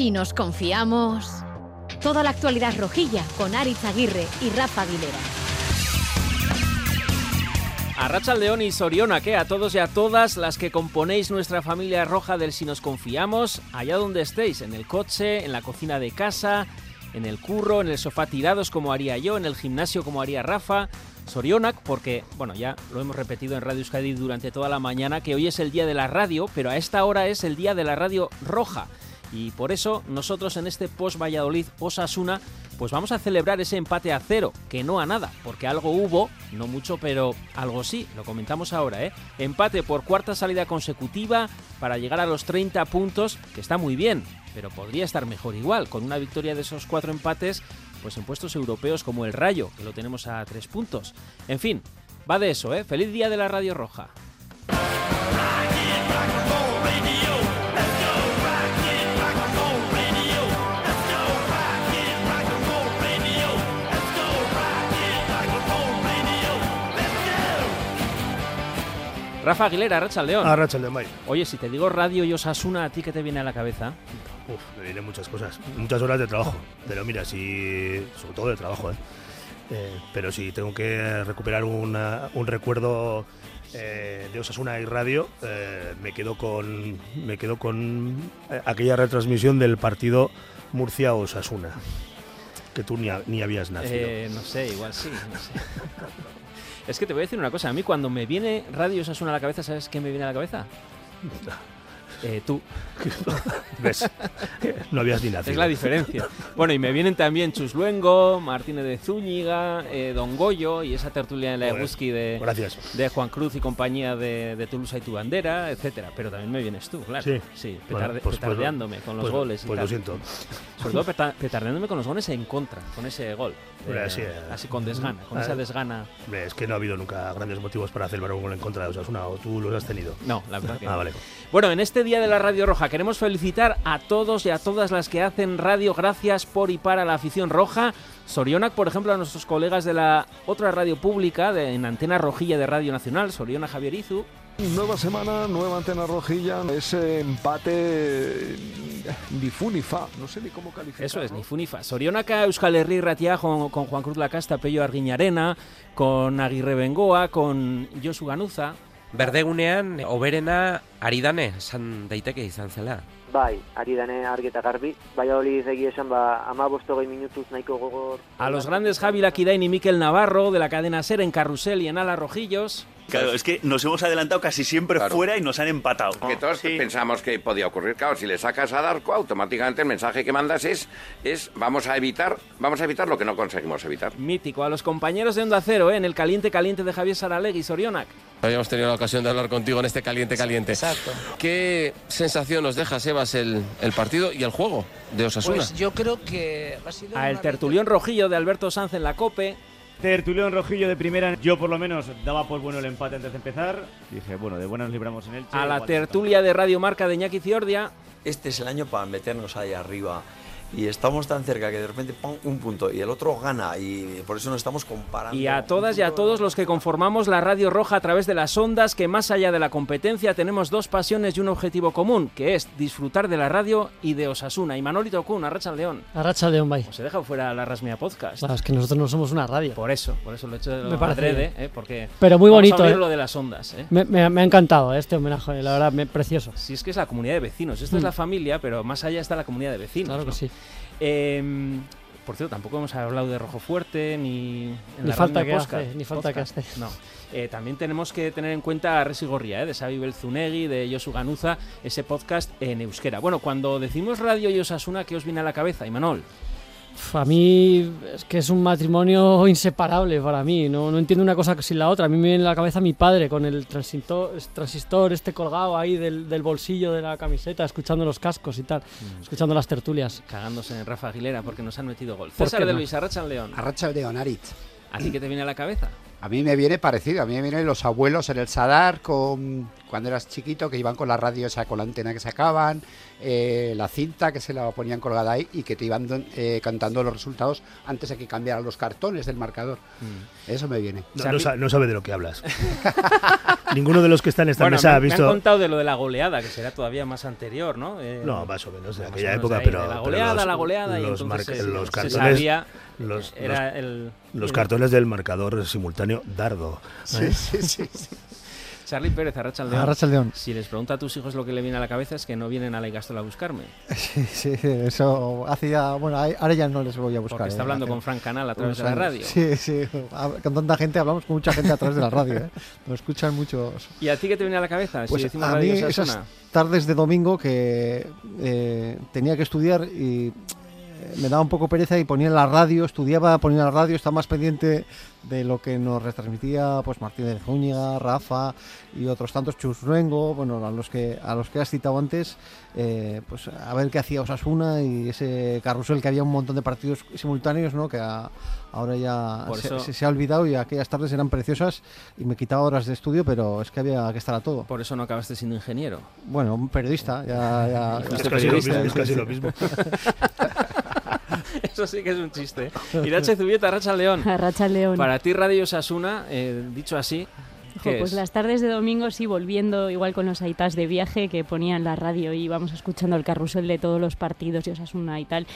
Si nos confiamos. Toda la actualidad rojilla con Aritz Aguirre y Rafa Aguilera. A Racha León y Soriona, que a todos y a todas las que componéis nuestra familia roja del Si nos confiamos, allá donde estéis, en el coche, en la cocina de casa, en el curro, en el sofá tirados como haría yo, en el gimnasio como haría Rafa, Sorionak, porque, bueno, ya lo hemos repetido en Radio Euskadi durante toda la mañana, que hoy es el día de la radio, pero a esta hora es el día de la radio roja. Y por eso nosotros en este post Valladolid Osasuna pues vamos a celebrar ese empate a cero, que no a nada, porque algo hubo, no mucho, pero algo sí, lo comentamos ahora, ¿eh? Empate por cuarta salida consecutiva para llegar a los 30 puntos, que está muy bien, pero podría estar mejor igual, con una victoria de esos cuatro empates, pues en puestos europeos como el Rayo, que lo tenemos a tres puntos. En fin, va de eso, ¿eh? Feliz día de la Radio Roja. Rafa Aguilera, Racha León. A Racha León, Oye, si te digo radio y Osasuna, ¿a ti qué te viene a la cabeza? Uf, me vienen muchas cosas, muchas horas de trabajo. Pero mira, si. sobre todo de trabajo, ¿eh? eh pero si tengo que recuperar una, un recuerdo eh, de Osasuna y radio, eh, me quedo con me quedo con aquella retransmisión del partido Murcia-Osasuna, que tú ni, ni habías nacido. no sé, igual sí, no sé. Es que te voy a decir una cosa. A mí cuando me viene Radio Osasuna a la cabeza, ¿sabes qué me viene a la cabeza? Eh, tú. ¿Ves? No habías ni nacido. Es la diferencia. Bueno, y me vienen también Chus Luengo, Martínez de Zúñiga, eh, Don Goyo y esa tertulia en la Eguski de, de Juan Cruz y compañía de, de Toulouse y tu bandera, etcétera. Pero también me vienes tú, claro. Sí. Sí, pues, pues, petardeándome con los pues, goles. Y pues lo siento. Sobre todo petardeándome con los goles en contra, con ese gol. Eh, así con desgana, con esa desgana. Es que no ha habido nunca grandes motivos para celebrar un gol en contra de Osasuna, o tú los has tenido. No, la verdad que Ah, vale. Bueno, en este día de la Radio Roja queremos felicitar a todos y a todas las que hacen radio gracias por y para la afición roja. Sorionac, por ejemplo, a nuestros colegas de la otra radio pública, de, en Antena Rojilla de Radio Nacional, Soriona Javier Izu. Nueva semana, nueva antena rojilla, ese empate ni fu ni fa, no sé ni cómo calificar. Eso es, ni fu ni fa. Sorionaka, Euskal Herri Ratia con, con Juan Cruz Lacasta, Pello Arguiñarena, con Aguirre Bengoa, con Josu Ganuza. Berdegunean, oberena, aridane, esan daiteke izan zela. Bai, ari dane argi eta garbi. Valladolid egia esan ba, ama bostogei minutuz nahiko gogor. A los grandes Javi Laquidain y Miquel Navarro de la cadena SER en Carrusel y en Ala Rojillos. Claro, es que nos hemos adelantado casi siempre Claro. fuera y nos han empatado. Que todos Sí. pensamos que podía ocurrir. Claro, si le sacas a Darko, automáticamente el mensaje que mandas es, es vamos a evitar, vamos a evitar lo que no conseguimos evitar. Mítico. A los compañeros de Onda Cero, ¿eh? en el caliente caliente de Javier Saralegui, Sorionac. Habíamos tenido la ocasión de hablar contigo en este caliente caliente. Exacto. ¿Qué sensación nos deja, Sebas, el, el partido y el juego de Osasuna? Pues yo creo que ha sido A el una tertulión rojillo de Alberto Sanz en la COPE. Tertulión Rojillo de primera, yo por lo menos daba por bueno el empate antes de empezar. Dije, bueno, de buenas nos libramos en el A la tertulia de Radio Marca de Iñaki Ciordia. Este es el año para meternos ahí arriba. Y estamos tan cerca que de repente ¡pum! un punto y el otro gana y por eso nos estamos comparando. Y a todas y a todos los que conformamos la Radio Roja a través de las ondas, que más allá de la competencia tenemos dos pasiones y un objetivo común, que es disfrutar de la radio y de Osasuna. Y Manolito Kun, Arracha León. Arracha León, bye. Se deja fuera la Rasmia Podcast. Claro, es que nosotros no somos una radio. Por eso, por eso lo he hecho de Me lo parece adrede. ¿eh? porque Pero muy vamos a bonito, ¿eh? lo de las ondas. ¿eh? Me, me- me ha encantado este homenaje, la verdad, me, precioso. Si es que es la comunidad de vecinos, esto es Mm. la familia, pero más allá está la comunidad de vecinos. Claro que ¿no? sí. Eh, por cierto, tampoco hemos hablado de Rojo Fuerte ni en Ni la falta que hace, ni falta que Podcast. hace. No. Eh, también tenemos que tener en cuenta a Resi Gorria, ¿eh? de Xavi Belzunegui, de Josu Ganuza, ese podcast en euskera. Bueno, cuando decimos radio y Osasuna, ¿qué os viene a la cabeza, Imanol? A mí es que es un matrimonio inseparable para mí, no, no entiendo una cosa sin la otra. A mí me viene a la cabeza mi padre con el transistor, transistor este colgado ahí del, del bolsillo de la camiseta, escuchando los cascos y tal, Mm. escuchando las tertulias. Cagándose en Rafa Aguilera porque nos han metido gol. ¿Por César de no? Luis, Arracha León. Arracha León, Aritz. ¿A ti qué te viene a la cabeza? A mí me viene parecido, a mí me vienen los abuelos en el Sadar con, cuando eras chiquito, que iban con la radio esa, con la antena que sacaban, eh, la cinta que se la ponían colgada ahí y que te iban eh, cantando los resultados antes de que cambiaran los cartones del marcador. Mm. Eso me viene. No, no sa- no sabe de lo que hablas. Ninguno de los que están en esta Bueno, mesa me, ha me visto. han contado de lo de la goleada, que será todavía más anterior, ¿no? Eh, No, más o menos de aquella época, ahí, pero. de la pero goleada, los- la goleada, y los, entonces marca- se- los se cartones. sabía, los, era los- el- los el- cartones del marcador simultáneo Dardo. Sí, sí, sí. sí. Charlie Pérez, Arrachaldeón. Arratsaldeón. Si les pregunta a tus hijos lo que le viene a la cabeza es que no vienen a la Igastola a buscarme. Sí, sí, eso hacía. Bueno, ahora ya no les voy a buscar. Porque está eh, hablando con Frank Canal a través de la radio. Sí, sí. Con tanta gente, hablamos con mucha gente a través de la radio. ¿eh? Nos escuchan muchos. ¿Y a ti qué te viene a la cabeza? Pues si decimos a mí esas tardes de domingo que eh, tenía que estudiar y me daba un poco pereza y ponía la radio, estudiaba, ponía la radio, estaba más pendiente de lo que nos retransmitía pues Martínez Zúñiga, Rafa y otros tantos, Chus Luengo, bueno, a los que a los que has citado antes, eh, pues a ver qué hacía Osasuna y ese carrusel que había un montón de partidos simultáneos, ¿no? Que a- ahora ya se, eso- se- se ha olvidado y aquellas tardes eran preciosas y me quitaba horas de estudio, pero es que había que estar a todo. Por eso no acabaste siendo ingeniero. Bueno, un periodista, ya, ya- Es Es Este casi, lo mismo, es casi lo mismo. Eso sí que es un chiste. Irache Zubieta, Racha León. Arratsaldeon. Para ti Radio Osasuna, eh, dicho así, Jo, ¿qué pues es? las tardes de domingo sí, volviendo igual con los aitas de viaje que ponían la radio y íbamos escuchando el carrusel de todos los partidos y Osasuna y tal.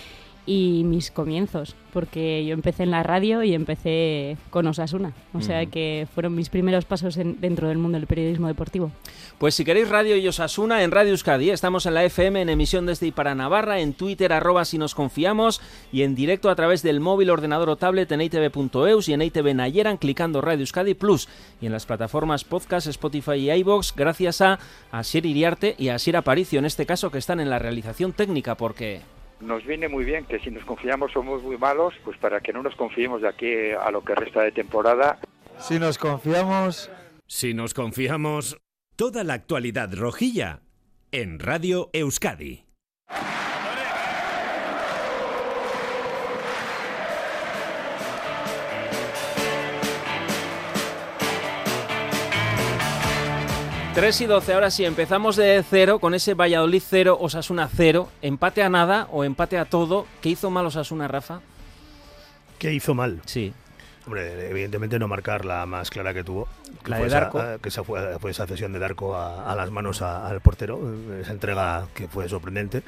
Y mis comienzos, porque yo empecé en la radio y empecé con Osasuna. O sea que fueron mis primeros pasos en- dentro del mundo del periodismo deportivo. Pues si queréis Radio y Osasuna en Radio Euskadi, estamos en la FM en emisión desde y para Navarra, en Twitter arroba si nos confiamos y en directo a través del móvil, ordenador o tablet en itv.eus y en ITV Nayeran clicando Radio Euskadi Plus y en las plataformas podcast, Spotify y iVoox gracias a Asier Iriarte y a Asier Aparicio en este caso que están en la realización técnica porque... Nos viene muy bien que si nos confiamos somos muy malos, pues para que no nos confiemos de aquí a lo que resta de temporada. Si nos confiamos... Si nos confiamos, toda la actualidad rojilla en Radio Euskadi. Tres y 12, ahora sí, empezamos de cero con ese Valladolid 0, Osasuna 0, empate a nada o empate a todo. ¿Qué hizo mal Osasuna, Rafa? ¿Qué hizo mal? Sí. Hombre, evidentemente no marcar la más clara que tuvo. que La fue de Darko. eh, que esa fue, fue esa cesión de Darko a, a las manos a- al portero. eh, Esa entrega que fue sorprendente.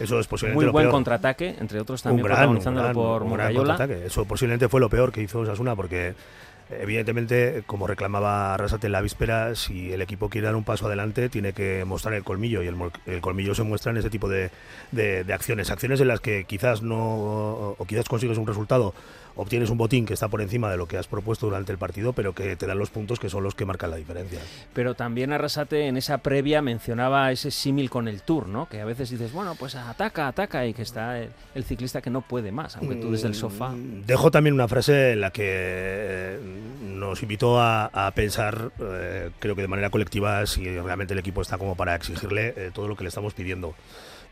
Eso es posiblemente Muy lo buen peor. contraataque, entre otros también un gran, protagonizándolo un gran- por un gran. Eso posiblemente fue lo peor que hizo Osasuna porque evidentemente, como reclamaba Arrasate en la víspera, si el equipo quiere dar un paso adelante tiene que mostrar el colmillo y el, colmillo se muestra en ese tipo de, de- de acciones. Acciones en las que quizás no o quizás consigues un resultado, obtienes un botín que está por encima de lo que has propuesto durante el partido, pero que te dan los puntos que son los que marcan la diferencia. Pero también Arrasate en esa previa mencionaba ese símil con el Tour, ¿no? Que a veces dices, bueno, pues ataca, ataca, y que está el, el ciclista que no puede más, aunque tú desde el sofá. Dejo también una frase en la que eh, nos invitó a, a pensar, eh, creo que de manera colectiva, si realmente el equipo está como para exigirle eh, todo lo que le estamos pidiendo.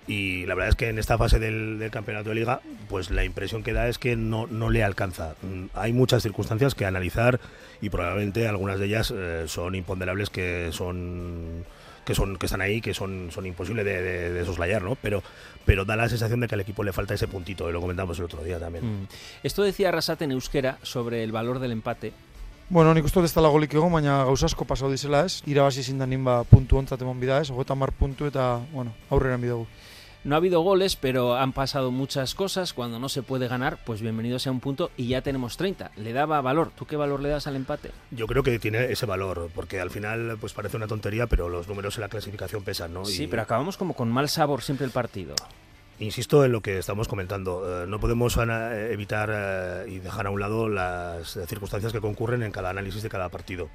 Y la verdad es que en esta fase del, del campeonato de liga, pues la impresión que da es que no, no le alcanza. Mm, Hay muchas circunstancias que analizar y probablemente algunas de ellas eh, son imponderables que son que son que están ahí que son son imposibles de, de- de soslayar no pero pero da la sensación de que al equipo le falta ese puntito y lo comentamos el otro día también Mm. Esto decía Arrasate en euskera sobre el valor del empate. Bueno, nik uste dut ez dela golik egon, baina gauza asko pasau dizela ez. Irabazi ezin da nin ba puntu ontzat emon bida ez, hogeita mar puntu eta, bueno, aurrera bidugu. No ha habido goles, pero han pasado muchas cosas. Cuando no se puede ganar, pues bienvenido sea un punto y ya tenemos 30. Le daba valor. ¿Tú qué valor le das al empate? Yo creo que tiene ese valor, porque al final pues parece una tontería, pero los números en la clasificación pesan, ¿no? Sí, Y pero acabamos como con mal sabor siempre el partido. Insisto en lo que estamos comentando, eh, no podemos eh, evitar eh, y dejar a un lado las circunstancias que concurren en cada análisis de cada partido.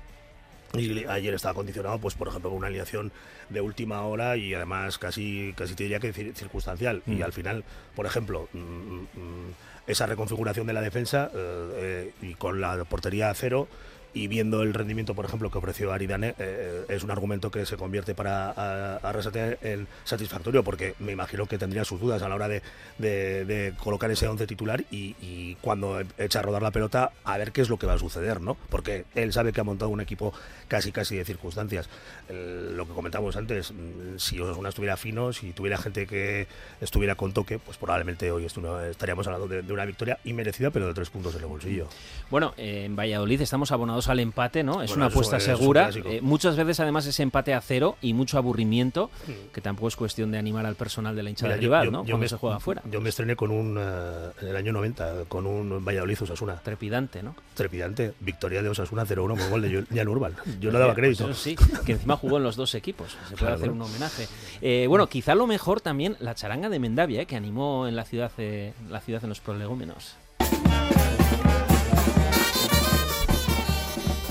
Y ayer estaba condicionado, pues por ejemplo, por una alineación de última hora y además casi, casi te diría que cir- circunstancial. Y Mm. al final, por ejemplo, mm, mm, esa reconfiguración de la defensa eh, eh, y con la portería a cero, y viendo el rendimiento, por ejemplo, que ofreció Aridane, eh, es un argumento que se convierte para Arrasate en satisfactorio, porque me imagino que tendría sus dudas a la hora de, colocar ese once titular y, cuando echa a rodar la pelota, a ver qué es lo que va a suceder, ¿no? Porque él sabe que ha montado un equipo casi casi de circunstancias. Lo que comentábamos antes, mm, si Osasuna estuviera fino, si tuviera gente que estuviera con toque, pues probablemente hoy estaríamos hablando de, una victoria inmerecida, pero de tres puntos en el bolsillo. Bueno, eh, en Valladolid estamos abonados al empate, ¿no? Es Bueno, una apuesta es segura. Eh, muchas veces, además, ese empate a cero y mucho aburrimiento, que tampoco es cuestión de animar al personal de la hinchada Mira, rival, yo- ¿no? yo Cuando me- se juega afuera. Yo me estrené con un, eh, en el año 90, con un Valladolid Osasuna. Trepidante, ¿no? Trepidante. Victoria de Osasuna 0-1 por gol de Jan Urban. Yo no daba Pues crédito. eso sí, que encima jugó en los dos equipos. Se puede Claro. hacer un homenaje. Eh, bueno, quizá lo mejor también la charanga de Mendavia, eh, que animó en la ciudad, eh, la ciudad en los prolegómenos.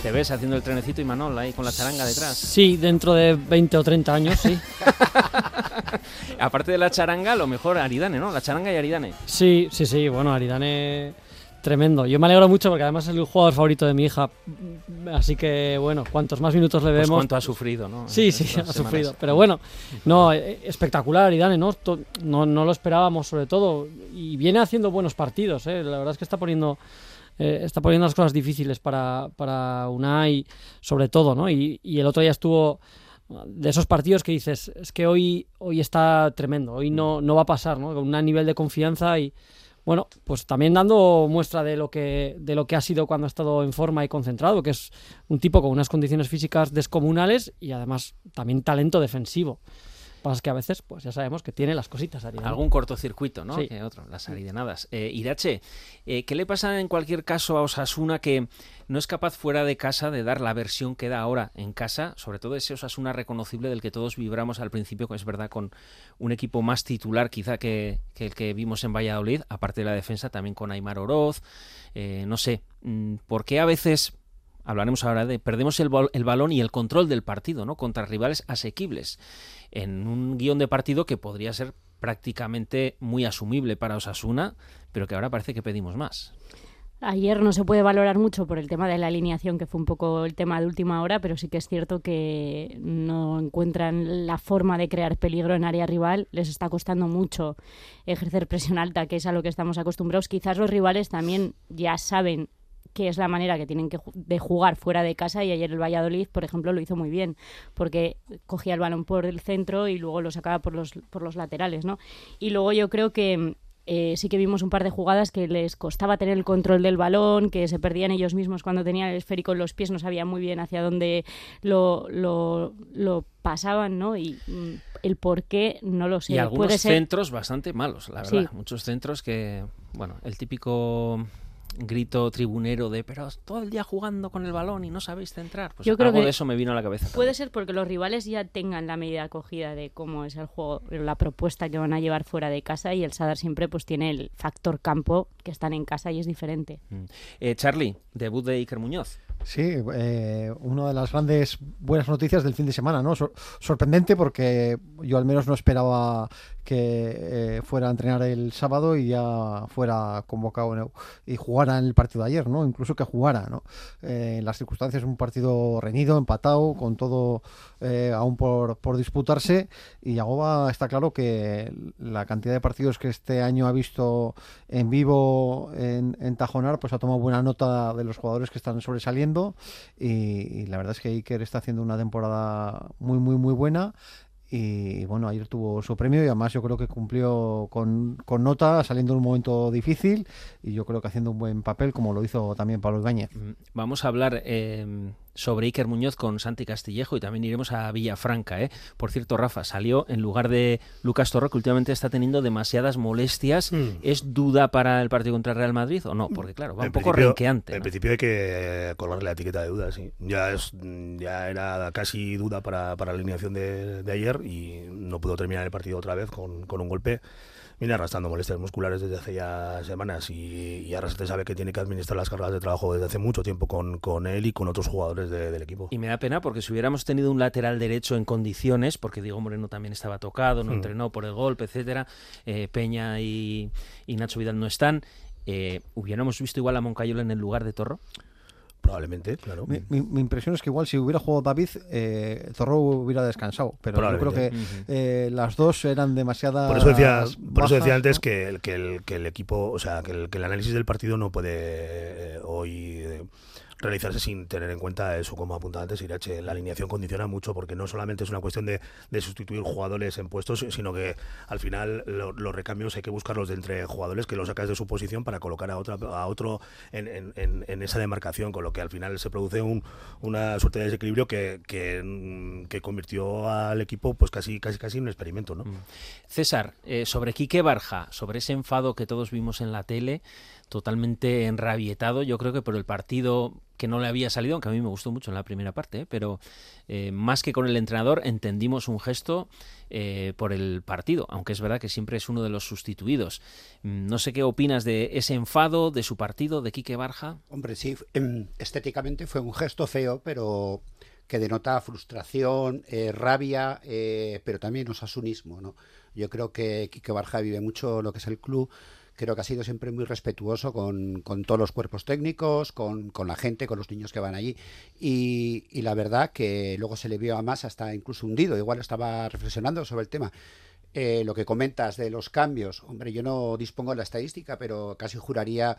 Te ves haciendo el trenecito y Manol ahí con la charanga detrás. Sí, dentro de 20 o 30 años, sí. Aparte de la charanga, lo mejor Aridane, ¿no? La charanga y Aridane. Sí, sí, sí, bueno, Aridane tremendo. Yo me alegro mucho porque además es el jugador favorito de mi hija. Así que, bueno, cuantos más minutos le Pues vemos. cuánto ha sufrido, ¿no? Sí, sí, ha semanas. sufrido. Pero bueno, no, eh, espectacular Aridane, ¿no? No, no lo esperábamos sobre todo. Y viene haciendo buenos partidos, ¿eh? La verdad es que está poniendo... eh, está poniendo las cosas difíciles para, para Unai, sobre todo, ¿no? Y, el otro día estuvo de esos partidos que dices, es que hoy, hoy está tremendo, hoy no, no va a pasar, ¿no? Con un nivel de confianza y, bueno, pues también dando muestra de lo que de lo que ha sido cuando ha estado en forma y concentrado, que es un tipo con unas condiciones físicas descomunales y además también talento defensivo. Pasa es que a veces, pues ya sabemos que tiene las cositas. Aridane. Algún cortocircuito, ¿no? Sí. Que otro, las aridenadas. Eh, Irache, eh, ¿qué le pasa en cualquier caso a Osasuna que no es capaz fuera de casa de dar la versión que da ahora en casa? Sobre todo ese Osasuna reconocible del que todos vibramos al principio, que es verdad, con un equipo más titular quizá que, que el que vimos en Valladolid, aparte de la defensa, también con Aymar Oroz. Eh, no sé, mm, ¿por qué a veces hablaremos ahora de perdemos el balón y el control del partido, ¿no? Contra rivales asequibles en un guion de partido que podría ser prácticamente muy asumible para Osasuna, pero que ahora parece que pedimos más. Ayer no se puede valorar mucho por el tema de la alineación, que fue un poco el tema de última hora, pero sí que es cierto que no encuentran la forma de crear peligro en área rival. Les está costando mucho ejercer presión alta, que es a lo que estamos acostumbrados. Quizás los rivales también ya saben qué es la manera que tienen que ju- de jugar fuera de casa y ayer el Valladolid, por ejemplo, lo hizo muy bien porque cogía el balón por el centro y luego lo sacaba por los, por los laterales, ¿no? Y luego yo creo que eh, sí que vimos un par de jugadas que les costaba tener el control del balón, que se perdían ellos mismos cuando tenían el esférico en los pies, no sabían muy bien hacia dónde lo, lo, lo pasaban, ¿no? Y mm, el por qué no lo sé. y algunos Puede ser centros bastante malos, la verdad. Sí. Muchos centros que, bueno, el típico grito tribunero de pero todo el día jugando con el balón y no sabéis centrar. Pues Yo creo algo que de eso me vino a la cabeza. Puede ser porque los rivales ya tengan la medida acogida de cómo es el juego, la propuesta que van a llevar fuera de casa y el Sadar siempre pues tiene el factor campo que están en casa y es diferente. Mm. Eh, Charlie, debut de Iker Muñoz. Sí, eh, una de las grandes buenas noticias del fin de semana, ¿no? Sor- sorprendente porque yo al menos no esperaba que eh, fuera a entrenar el sábado y ya fuera convocado y jugara en el partido de ayer, ¿no? Incluso que jugara, ¿no? Eh, en las circunstancias un partido reñido, empatado, con todo eh, aún por, por disputarse y Yagoba está claro que la cantidad de partidos que este año ha visto en vivo en, en Tajonar pues ha tomado buena nota de los jugadores que están sobresaliendo y, la verdad es que Iker está haciendo una temporada muy muy muy buena y bueno, ayer tuvo su premio y además yo creo que cumplió con, con nota, saliendo en un momento difícil y yo creo que haciendo un buen papel como lo hizo también Pablo Ibáñez. Vamos a hablar eh, sobre Iker Muñoz con Santi Castillejo y también iremos a Villafranca. ¿eh? Por cierto, Rafa, salió en lugar de Lucas Torro, que últimamente está teniendo demasiadas molestias. ¿Es duda para el partido contra el Real Madrid o no? Porque claro, va un poco renqueante. En ¿no? principio hay que eh, colgarle la etiqueta de duda, sí. Ya, es, ya era casi duda para, para la alineación de, de ayer y no pudo terminar el partido otra vez con, con un golpe. Viene arrastrando molestias musculares desde hace ya semanas y, y ahora se sabe que tiene que administrar las cargas de trabajo desde hace mucho tiempo con, con él y con otros jugadores de- del equipo. Y me da pena porque si hubiéramos tenido un lateral derecho en condiciones, porque Diego Moreno también estaba tocado, no Hmm. entrenó por el golpe, etcétera, eh, Peña y, y Nacho Vidal no están, eh, hubiéramos visto igual a Moncayola en el lugar de Torro. Probablemente, claro. Mi, mi- mi impresión es que igual si hubiera jugado David, eh, Zorro hubiera descansado. Pero yo creo que eh, las dos eran demasiadas. Por eso decía, por eso bajas, decía antes ¿no? que, el, que, el, que el equipo, o sea, que el, que el análisis del partido no puede eh, hoy eh, realizarse sin tener en cuenta eso, como apuntaba antes Irache. La alineación condiciona mucho porque no solamente es una cuestión de, de sustituir jugadores en puestos, sino que al final lo- los recambios hay que buscarlos de entre jugadores que los sacas de su posición para colocar a, otra, a otro en, en- esa demarcación, con lo que al final se produce un, una suerte de desequilibrio que, que, mm, convirtió al equipo pues casi casi casi en un experimento, ¿no? César, eh, sobre Quique Barja, sobre ese enfado que todos vimos en la tele, totalmente enrabietado, yo creo que por el partido que no le había salido, aunque a mí me gustó mucho en la primera parte, ¿eh? pero eh, más que con el entrenador entendimos un gesto eh, por el partido, aunque es verdad que siempre es uno de los sustituidos. Mm, No sé qué opinas de ese enfado, de su partido, de Quique Barja. Hombre, sí, em, estéticamente fue un gesto feo, pero que denota frustración, eh, rabia, pero también osasunismo, ¿no? Yo creo que Quique Barja vive mucho lo que es el club, creo que ha sido siempre muy respetuoso con, con todos los cuerpos técnicos, con, con la gente, con los niños que van allí, y, y la verdad que luego se le vio a más hasta incluso hundido, igual estaba reflexionando sobre el tema. Eh, lo que comentas de los cambios, hombre, yo no dispongo de la estadística, pero casi juraría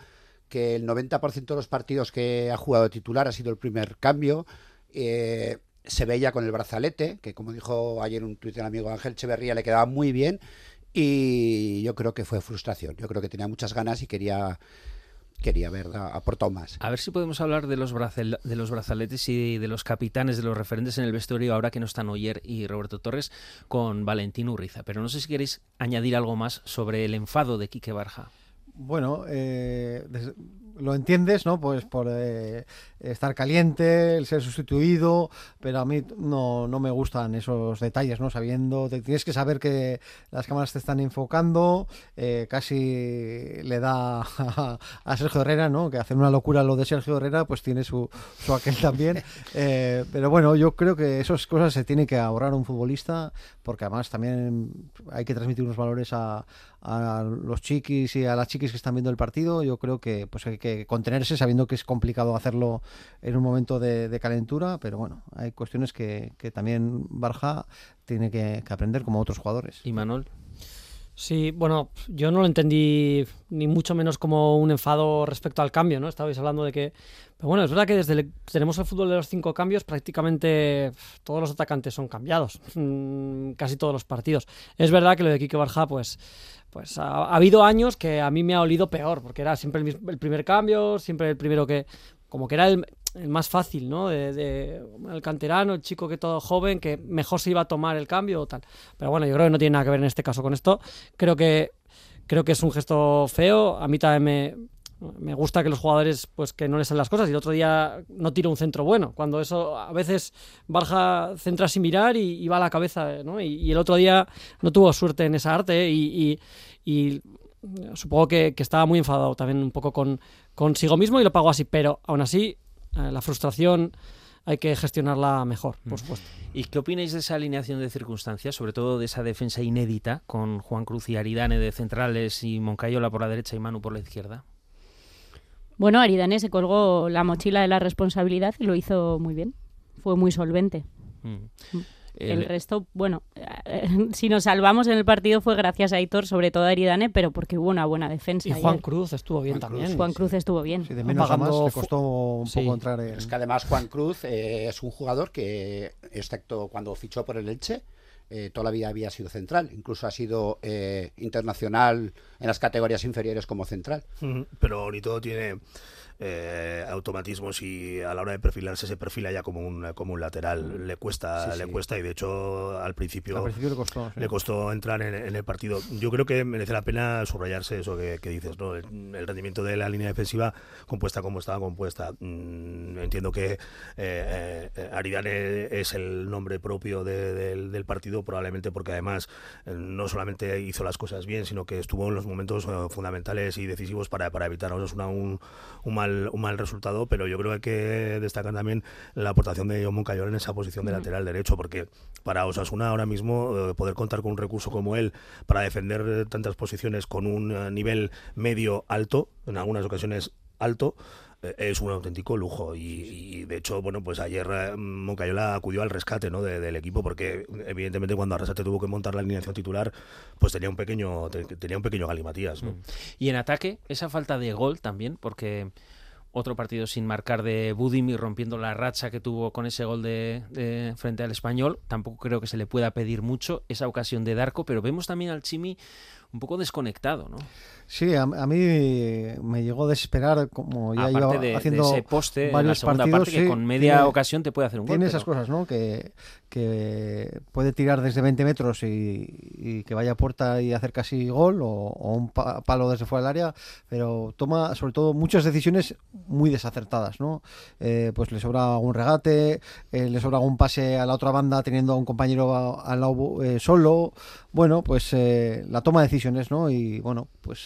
que el 90% de los partidos que ha jugado titular ha sido el primer cambio. Eh, se veía con el brazalete, que como dijo ayer un tuit del amigo Ángel Echeverría, le quedaba muy bien. Y yo creo que fue frustración. Yo creo que tenía muchas ganas y quería, quería haber da- aportado más. A ver si podemos hablar de los, brazel- de los brazaletes y de los capitanes, de los referentes en el vestuario, ahora que no están Oyer y Roberto Torres, con Valentín Urriza. Pero no sé si queréis añadir algo más sobre el enfado de Quique Barja. Bueno, eh, lo entiendes, ¿no? Pues por eh, estar caliente, el ser sustituido, pero a mí no, no me gustan esos detalles, ¿no? Sabiendo, te- tienes que saber que las cámaras te están enfocando, eh, casi le da a, a Sergio Herrera, ¿no? Que hacer una locura lo de Sergio Herrera, pues tiene su, su aquel también. Eh, pero bueno, yo creo que esas cosas se tiene que ahorrar un futbolista, porque además también hay que transmitir unos valores a, a los chiquis y a las chiquis que están viendo el partido. Yo creo que pues hay que contenerse sabiendo que es complicado hacerlo en un momento de, de calentura, pero bueno, hay cuestiones que, que también Barja tiene que, que aprender como otros jugadores. ¿Y Manuel? Sí, bueno, yo no lo entendí ni mucho menos como un enfado respecto al cambio, ¿no? Estabais hablando de que... Pero bueno, es verdad que desde el- tenemos el fútbol de los cinco cambios, prácticamente todos los atacantes son cambiados, mm, casi todos los partidos. Es verdad que lo de Quique Barja, pues, pues ha, ha habido años que a mí me ha olido peor, porque era siempre el primer cambio, siempre el primero que... Como que era el, el más fácil, ¿no? De, de- el canterano, el chico que todo joven, que mejor se iba a tomar el cambio o tal. Pero bueno, yo creo que no tiene nada que ver en este caso con esto. Creo que, creo que es un gesto feo. A mí también me, gusta que los jugadores, pues que no les salen las cosas. Y el otro día no tiro un centro bueno. Cuando eso, a veces Barja centra sin mirar y, va a la cabeza, ¿no? Y, el otro día no tuvo suerte en esa arte y, supongo que, que estaba muy enfadado también un poco con consigo mismo y lo pagó así. Pero aún así, la frustración hay que gestionarla mejor, por supuesto. ¿Y qué opináis de esa alineación de circunstancias, sobre todo de esa defensa inédita, con Juan Cruz y Aridane de centrales y Moncayola por la derecha y Manu por la izquierda? Bueno, Aridane se colgó la mochila de la responsabilidad y lo hizo muy bien. Fue muy solvente. Mm. El resto, bueno, eh, si nos salvamos en el partido fue gracias a Aitor, sobre todo a Aridane, pero porque hubo una buena defensa. Y Juan. Cruz estuvo bien Juan también. Juan Cruz estuvo bien. de menos a más le costó un Sí. poco entrar en... Es que además Juan Cruz eh, es un jugador que, excepto cuando fichó por el Elche, eh, toda la vida había sido central. Incluso ha sido eh, internacional en las categorías inferiores como central. Pero ni todo tiene eh, automatismos y a la hora de perfilarse se perfila ya como un, como un lateral. Le cuesta, Sí, le cuesta y de hecho al principio, Al principio le costó, sí. le costó entrar en, en el partido. Yo creo que merece la pena subrayarse eso que, que dices, ¿no? El, el rendimiento de la línea defensiva compuesta como estaba compuesta. Mm, entiendo que eh, eh, Aridane es el nombre propio de- del, del partido, probablemente porque además eh, no solamente hizo las cosas bien, sino que estuvo en los momentos eh, fundamentales y decisivos para, para evitar a Osasuna un, un mal, un mal resultado, pero yo creo que hay que destacar también la aportación de John Moncayola en esa posición de lateral derecho, porque para Osasuna ahora mismo eh, poder contar con un recurso como él para defender eh, tantas posiciones con un eh, nivel medio alto, en algunas ocasiones alto, es un auténtico lujo y, y, de hecho, bueno, pues ayer Moncayola acudió al rescate ¿no? de- del equipo porque evidentemente cuando Arrasate tuvo que montar la alineación titular, pues tenía un pequeño te- tenía un pequeño galimatías, ¿no? Mm. Y en ataque, esa falta de gol también, porque otro partido sin marcar de Budimir rompiendo la racha que tuvo con ese gol de, de frente al español, tampoco creo que se le pueda pedir mucho esa ocasión de Darko, pero vemos también al Chimi un poco desconectado, ¿no? Sí, a, a mí me llegó a desesperar como ya Aparte lleva de- de haciendo ese poste en la varios segunda partidos. parte que sí, con media tiene- ocasión te puede hacer un gol, Tiene pero- esas cosas, ¿no? Que, que puede tirar desde 20 metros y, y que vaya a puerta y hacer casi gol o, o un pa- palo desde fuera del área, pero toma sobre todo muchas decisiones muy desacertadas, ¿no? Eh, pues le sobra algún regate, eh, le sobra algún pase a la otra banda teniendo a un compañero al lado eh, solo. Bueno, pues eh, la toma de decisiones, ¿no? Y bueno, pues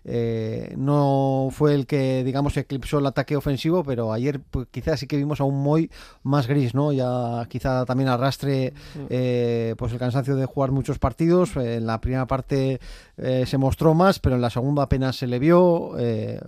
eh, no fue el que, digamos, eclipsó el ataque ofensivo, pero ayer pues, quizás sí que vimos a un Moy más gris, ¿no? Ya quizá también arrastre eh, pues el cansancio de jugar muchos partidos. Eh, En la primera parte eh, se mostró más, pero en la segunda apenas se le vio.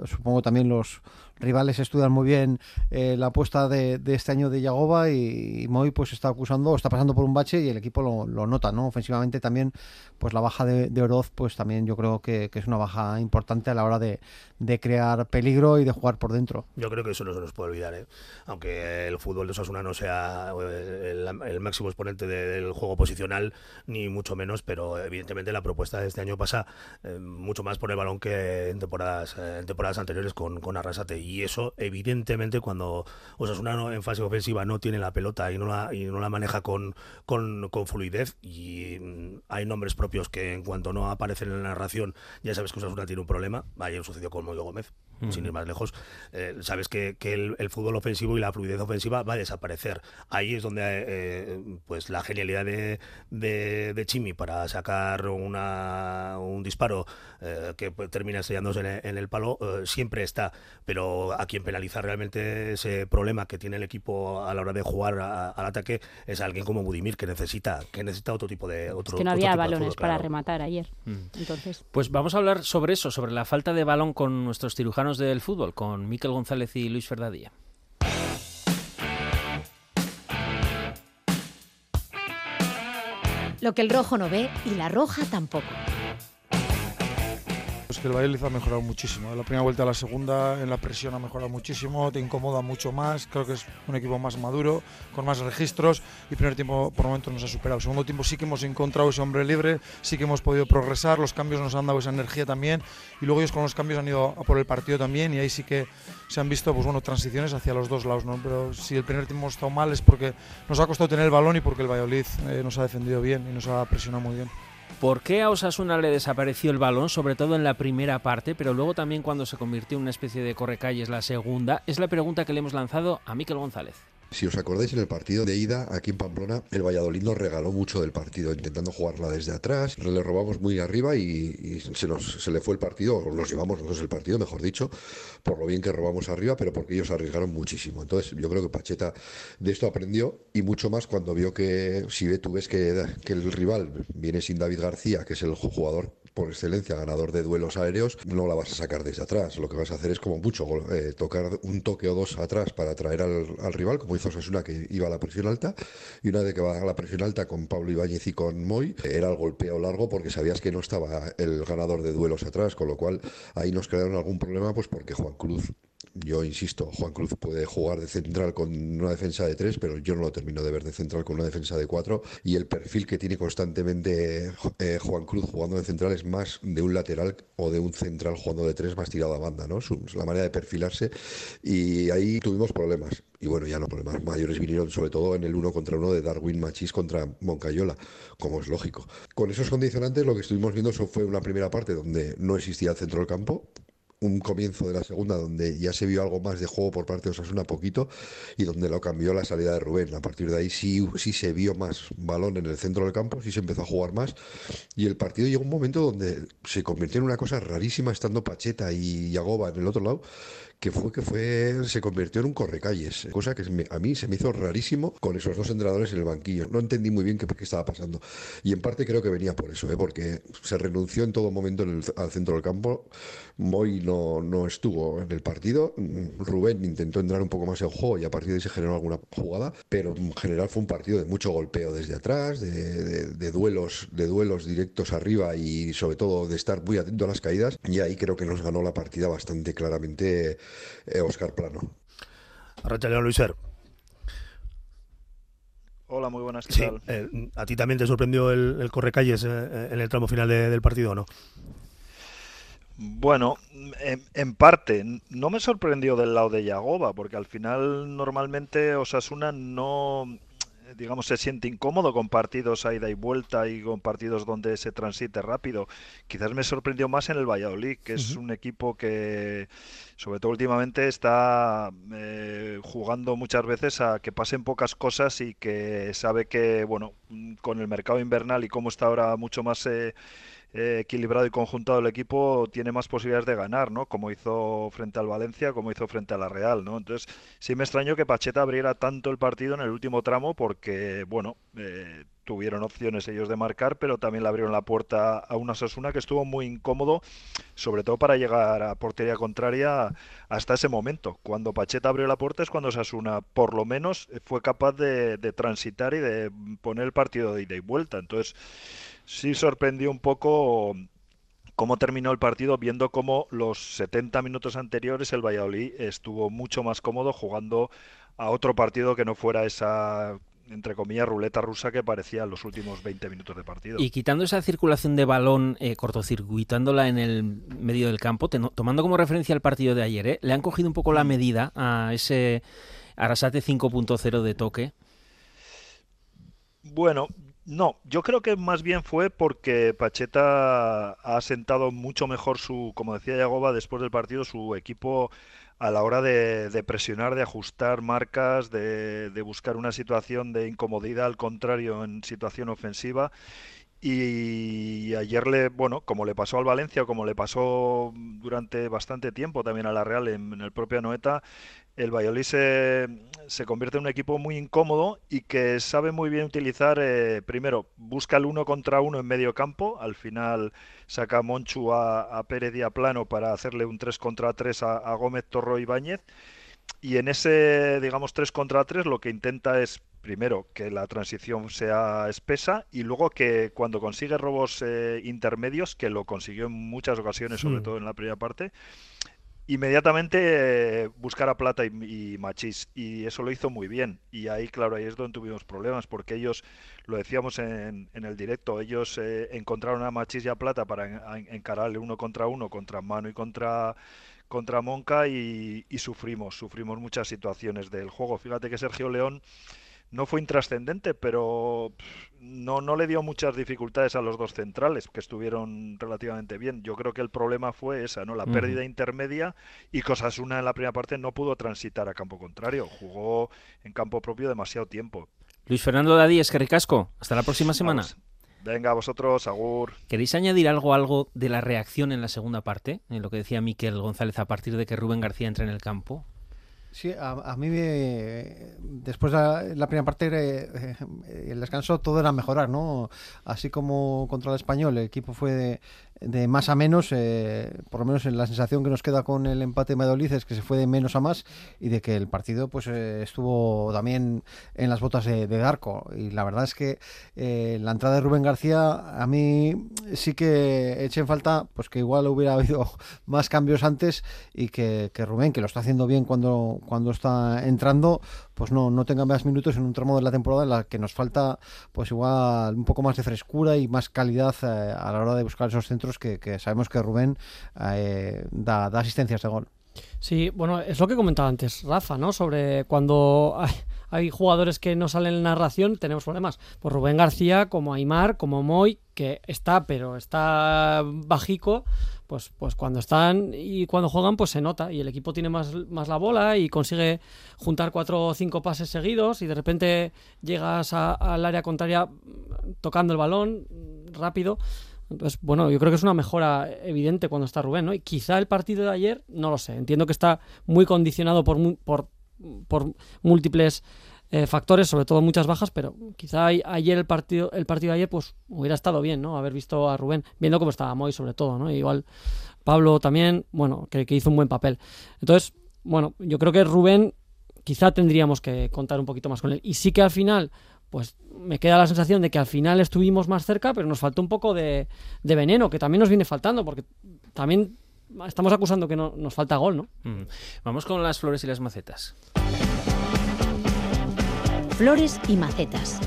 Supongo también los rivales estudian muy bien la apuesta de, de este año de Yagoba y, y Moy pues está acusando, está pasando por un bache y el equipo lo, lo nota, ¿no? Ofensivamente también, pues la baja de, de Oroz, pues también yo creo que, que es una baja importante a la hora de, de crear peligro y de jugar por dentro. Yo creo que eso no se nos puede olvidar, ¿eh? aunque el fútbol de Osasuna no sea el, máximo exponente de- del juego posicional, ni mucho menos, pero evidentemente la propuesta de este año pasa eh, mucho más por el balón que en temporadas, eh, en temporadas anteriores con, con Arrasate. Y eso, evidentemente, cuando Osasuna no- en fase ofensiva no tiene la pelota y no la, y no la maneja con, con, con fluidez, y mm, hay nombres propios que en cuanto no aparecen en la narración, ya sabes que Osasuna tiene un problema. Ayer sucedió con Moyo Gómez, sin ir más lejos. Eh, sabes que, que el, el fútbol ofensivo y la fluidez ofensiva va a desaparecer. Ahí es donde eh, pues la genialidad de, de, de Chimi para sacar una, un disparo eh, que pues, termina estrellándose en el, en el palo eh, siempre está. Pero a quien penaliza realmente ese problema que tiene el equipo a la hora de jugar a- al ataque es alguien como Budimir que necesita que necesita otro tipo de otro, Es que no había balones fútbol, para claro. rematar ayer. Mm. Entonces, Pues vamos a hablar sobre eso, sobre la falta de balón con nuestros cirujanos del fútbol, con Miquel González y Luis Ferdadilla. Lo que el rojo no ve y la roja tampoco. El Valladolid ha mejorado muchísimo. De la primera vuelta a la segunda, en la presión ha mejorado muchísimo, te incomoda mucho más. Creo que es un equipo más maduro, con más registros. Y primer tiempo, por momentos, nos ha superado. Segundo tiempo, sí que hemos encontrado ese hombre libre, sí que hemos podido progresar. Los cambios nos han dado esa energía también. Y luego ellos con los cambios han ido a por el partido también. Y ahí sí que se han visto pues bueno, transiciones hacia los dos lados. Pero si el primer tiempo hemos estado mal es porque nos ha costado tener el balón y porque el Valladolid eh, nos ha defendido bien y nos ha presionado muy bien. ¿Por qué a Osasuna le desapareció el balón, sobre todo en la primera parte, pero luego también cuando se convirtió en una especie de correcalles la segunda? Es la pregunta que le hemos lanzado a Miquel González. Si os acordáis, en el partido de ida aquí en Pamplona, el Valladolid nos regaló mucho del partido, intentando jugarla desde atrás. Le robamos muy arriba y, se, nos, se le fue el partido, o nos llevamos nosotros el partido, mejor dicho, por lo bien que robamos arriba, pero porque ellos arriesgaron muchísimo. Entonces, yo creo que Pacheta de esto aprendió y mucho más cuando vio que, si tú ves que el rival viene sin David García, que es el jugador por excelencia, ganador de duelos aéreos, no la vas a sacar desde atrás. Lo que vas a hacer es como mucho eh, tocar un toque o dos atrás para atraer al, al rival, como hizo Osasuna que iba a la presión alta, y una vez que va a la presión alta con Pablo Ibáñez y con Moy, era el golpeo largo porque sabías que no estaba el ganador de duelos atrás, con lo cual ahí nos crearon algún problema, pues porque Juan Cruz yo insisto, Juan Cruz puede jugar de central con una defensa de tres, pero yo no lo termino de ver de central con una defensa de cuatro. Y el perfil que tiene constantemente eh, Juan Cruz jugando de central es más de un lateral o de un central jugando de tres más tirado a banda, ¿no? Su- la manera de perfilarse. Y ahí tuvimos problemas. Y bueno, ya no problemas mayores vinieron sobre todo en el uno contra uno de Darwin Machís contra Moncayola, como es lógico. Con esos condicionantes lo que estuvimos viendo fue una primera parte donde no existía el centro del campo, un comienzo de la segunda donde ya se vio algo más de juego por parte de Osasuna poquito y donde lo cambió la salida de Rubén. A partir de ahí sí, sí se vio más balón en el centro del campo, sí se empezó a jugar más y el partido llegó un momento donde se convirtió en una cosa rarísima estando Pacheta y Yagoba en el otro lado que fue que fue se convirtió en un correcalles, cosa que a mí se me hizo rarísimo con esos dos entrenadores en el banquillo. No entendí muy bien qué, qué estaba pasando. Y en parte creo que venía por eso, ¿eh? porque se renunció en todo momento al centro del campo. Moy no, no estuvo en el partido. Rubén intentó entrar un poco más en juego y a partir de ahí se generó alguna jugada, pero en general fue un partido de mucho golpeo desde atrás, de, duelos, de duelos directos arriba y sobre todo de estar muy atento a las caídas. Y ahí creo que nos ganó la partida bastante claramente Oscar eh, Plano. León Luiser. Hola, muy buenas. sí, eh, ¿A ti también te sorprendió el, correcalles eh, en el tramo final del partido o no? Bueno, en, parte, no me sorprendió del lado de Yagoba, porque al final normalmente Osasuna no, digamos, se siente incómodo con partidos a ida y vuelta y con partidos donde se transite rápido. Quizás me sorprendió más en el Valladolid, que es un equipo que, sobre todo últimamente, está eh, jugando muchas veces a que pasen pocas cosas y que sabe que, bueno, con el mercado invernal y cómo está ahora mucho más... Eh, eh, equilibrado y conjuntado el equipo tiene más posibilidades de ganar, ¿no? Como hizo frente al Valencia, como hizo frente a la Real, ¿no? Entonces, sí me extrañó que Pacheta abriera tanto el partido en el último tramo porque, bueno, eh, tuvieron opciones ellos de marcar, pero también le abrieron la puerta a una Sasuna que estuvo muy incómodo, sobre todo para llegar a portería contraria hasta ese momento. Cuando Pacheta abrió la puerta es cuando Sasuna, por lo menos, fue capaz de, de transitar y de poner el partido de ida y vuelta. Entonces, sí sorprendió un poco cómo terminó el partido, viendo cómo los 70 minutos anteriores el Valladolid estuvo mucho más cómodo jugando a otro partido que no fuera esa entre comillas, ruleta rusa que parecía los últimos 20 minutos de partido. Y quitando esa circulación de balón, eh, cortocircuitándola en el medio del campo, tomando como referencia el partido de ayer, ¿eh? ¿le han cogido un poco la medida a ese Arasate 5.0 de toque? Bueno, no, yo creo que más bien fue porque Pacheta ha sentado mucho mejor su, como decía Yagoba, después del partido, su equipo a la hora de, presionar, de ajustar marcas, de, de, buscar una situación de incomodidad, al contrario, en situación ofensiva. Y ayer le, bueno, como le pasó al Valencia, como le pasó durante bastante tiempo también a la Real en, el propio Noeta, el Valladolid se, se, convierte en un equipo muy incómodo y que sabe muy bien utilizar, eh, primero, busca el uno contra uno en medio campo, al final saca a Monchu a, Pérez y a Plano para hacerle un 3 contra 3 a, a Gómez, Torro y Báñez, y en ese, digamos, 3 contra 3 lo que intenta es primero, que la transición sea espesa y luego que cuando consigue robos eh, intermedios, que lo consiguió en muchas ocasiones, sobre todo en la primera parte, inmediatamente eh, buscar a Plata y, Machís. Y eso lo hizo muy bien. Y ahí claro ahí es donde tuvimos problemas porque ellos lo decíamos en, el directo ellos eh, encontraron a Machís y a Plata para encararle uno contra uno contra Mano y contra contra Monca y, y sufrimos sufrimos muchas situaciones del juego. Fíjate que Sergio León no fue intrascendente, pero no, no le dio muchas dificultades a los dos centrales, que estuvieron relativamente bien. Yo creo que el problema fue esa, ¿no? La pérdida intermedia y cosas una en la primera parte no pudo transitar a campo contrario. Jugó en campo propio demasiado tiempo. Luis Fernando Dadí, es que ricasco. Hasta la próxima semana. Venga, vosotros, Agur. ¿Queréis añadir algo, algo de la reacción en la segunda parte? En lo que decía Miquel González a partir de que Rubén García entra en el campo. Sí, a, mí después de la, primera parte, eh, el descanso todo era mejorar, ¿no? Así como contra el español, el equipo fue de, más a menos, eh, por lo menos en la sensación que nos queda con el empate de es que se fue de menos a más y de que el partido pues eh, estuvo también en las botas de, de Darko. Y la verdad es que eh, la entrada de Rubén García a mí sí que eché en falta pues que igual hubiera habido más cambios antes y que, que Rubén, que lo está haciendo bien cuando, cuando está entrando, pues no, no tenga más minutos en un tramo de la temporada en la que nos falta pues igual un poco más de frescura y más calidad eh, a la hora de buscar esos centros que, sabemos que Rubén eh, da, da asistencias de gol. Sí, bueno, es lo que comentaba antes Rafa, ¿no? Sobre cuando hay, jugadores que no salen en narración, tenemos problemas. Pues Rubén García, como Aymar, como Moy, que está, pero está bajico, pues, pues cuando están y cuando juegan, pues se nota. Y el equipo tiene más, más la bola y consigue juntar cuatro o cinco pases seguidos y de repente llegas al área contraria tocando el balón rápido Entonces, bueno, yo creo que es una mejora evidente cuando está Rubén, ¿no? Y quizá el partido de ayer, no lo sé, entiendo que está muy condicionado por, por, por múltiples eh, factores, sobre todo muchas bajas, pero quizá ayer el partido, el partido de ayer, pues hubiera estado bien, ¿no? Haber visto a Rubén, viendo cómo estaba Moy sobre todo, ¿no? igual Pablo también, bueno, que, hizo un buen papel. Entonces, bueno, yo creo que Rubén quizá tendríamos que contar un poquito más con él. Y sí que al final, pues me queda la sensación de que al final estuvimos más cerca, pero nos faltó un poco de, veneno, que también nos viene faltando, porque también estamos acusando que no, nos falta gol, ¿no? Vamos con las flores y las macetas. Flores y macetas.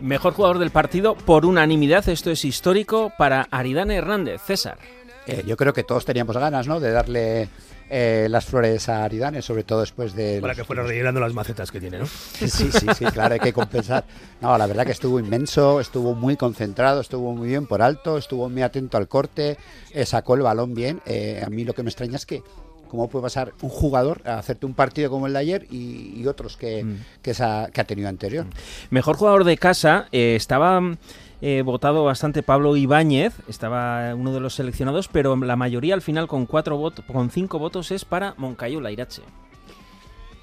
Mejor jugador del partido por unanimidad, esto es histórico para Aridane Hernández. César. Eh, yo creo que todos teníamos ganas, ¿no? De darle eh, las flores a Aridane, sobre todo después de... Para que fuera rellenando las macetas que tiene, ¿no? Sí, sí, sí, claro, hay que compensar. No, la verdad que estuvo inmenso, estuvo muy concentrado, estuvo muy bien por alto, estuvo muy atento al corte, eh, sacó el balón bien. a mí lo que me extraña es que cómo puede pasar un jugador a hacerte un partido como el de ayer y, otros que, mm. que, ha, tenido anterior. Mejor jugador de casa eh, estaba eh, votado bastante Pablo Ibáñez, estaba uno de los seleccionados, pero la mayoría al final con cuatro votos, con cinco votos es para Moncayo Irache.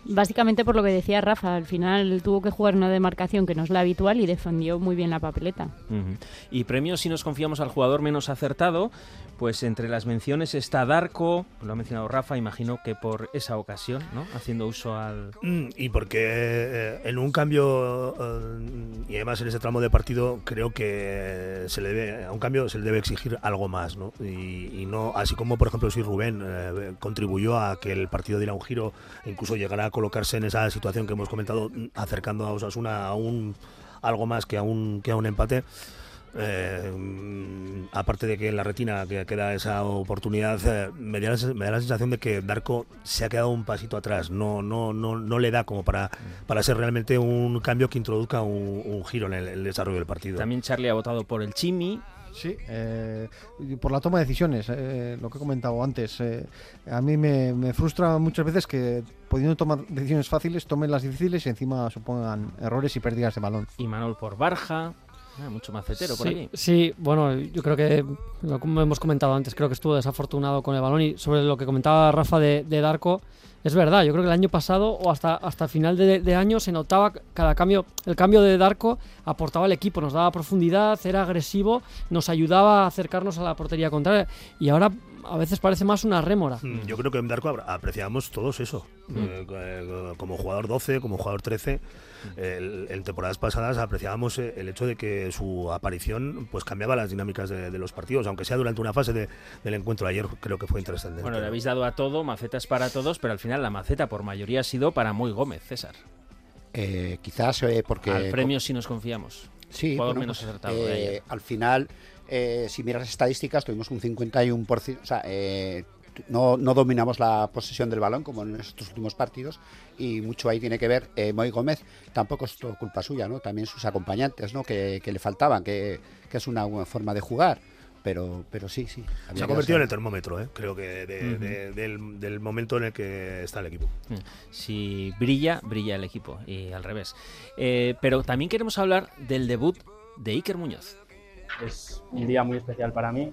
Básicamente por lo que decía Rafa, al final tuvo que jugar una demarcación que no es la habitual y defendió muy bien la papeleta. Y premios si nos confiamos al jugador menos acertado, pues entre las menciones está Darko, lo ha mencionado Rafa, imagino que por esa ocasión, ¿no? Haciendo uso al... Mm, y porque eh, en un cambio, eh, y además en ese tramo de partido, creo que se le debe, a un cambio se le debe exigir algo más, ¿no? Y, no, así como por ejemplo si Rubén eh, contribuyó a que el partido diera un giro, incluso llegara colocarse en esa situación que hemos comentado, acercando a Osasuna a un algo más que a un, que a un empate. Eh, aparte de que en la retina que queda esa oportunidad, eh, me, da la, me, da la, sensación de que Darko se ha quedado un pasito atrás. No, no, no, no le da como para, para ser realmente un cambio que introduzca un, giro en el, desarrollo del partido. También Charlie ha votado por el Chimi. Sí, eh, por la toma de decisiones, eh, lo que he comentado antes. Eh, a mí me, frustra muchas veces que, pudiendo tomar decisiones fáciles, tomen las difíciles y encima supongan errores y pérdidas de balón. Y Manuel por Barja. Ah, mucho macetero por sí, Sí, bueno, yo creo que, como hemos comentado antes, creo que estuvo desafortunado con el balón y sobre lo que comentaba Rafa de, de Darko, es verdad, yo creo que el año pasado o hasta, hasta final de, año se notaba cada cambio, el cambio de Darko aportaba al equipo, nos daba profundidad, era agresivo, nos ayudaba a acercarnos a la portería contraria y ahora a veces parece más una rémora. Mm, yo creo que en Darko apreciamos todos eso, mm. eh, eh, como jugador 12, como jugador 13 en temporadas pasadas apreciábamos eh, el hecho de que su aparición pues cambiaba las dinámicas de, los partidos, aunque sea durante una fase del encuentro. Ayer creo que fue interesante. Bueno, le habéis dado a todo, macetas para todos, pero al final la maceta por mayoría ha sido para Muy Gómez, César. Eh, quizás eh, porque... Al premio si nos confiamos. Sí, menos pues, acertado al final, si miras las estadísticas, tuvimos un 51%, o sea, no, no, dominamos la posesión del balón como en estos últimos partidos y mucho ahí tiene que ver eh, Moy Gómez, tampoco es todo culpa suya, ¿no? también sus acompañantes ¿no? que, le faltaban, que, es una buena forma de jugar. Pero, pero sí, sí. Se ha convertido en el termómetro, ¿eh? creo que del, momento en el que está el equipo. Mm. Si brilla, brilla el equipo y al revés. Eh, pero también queremos hablar del debut de Iker Muñoz. Es un día muy especial para mí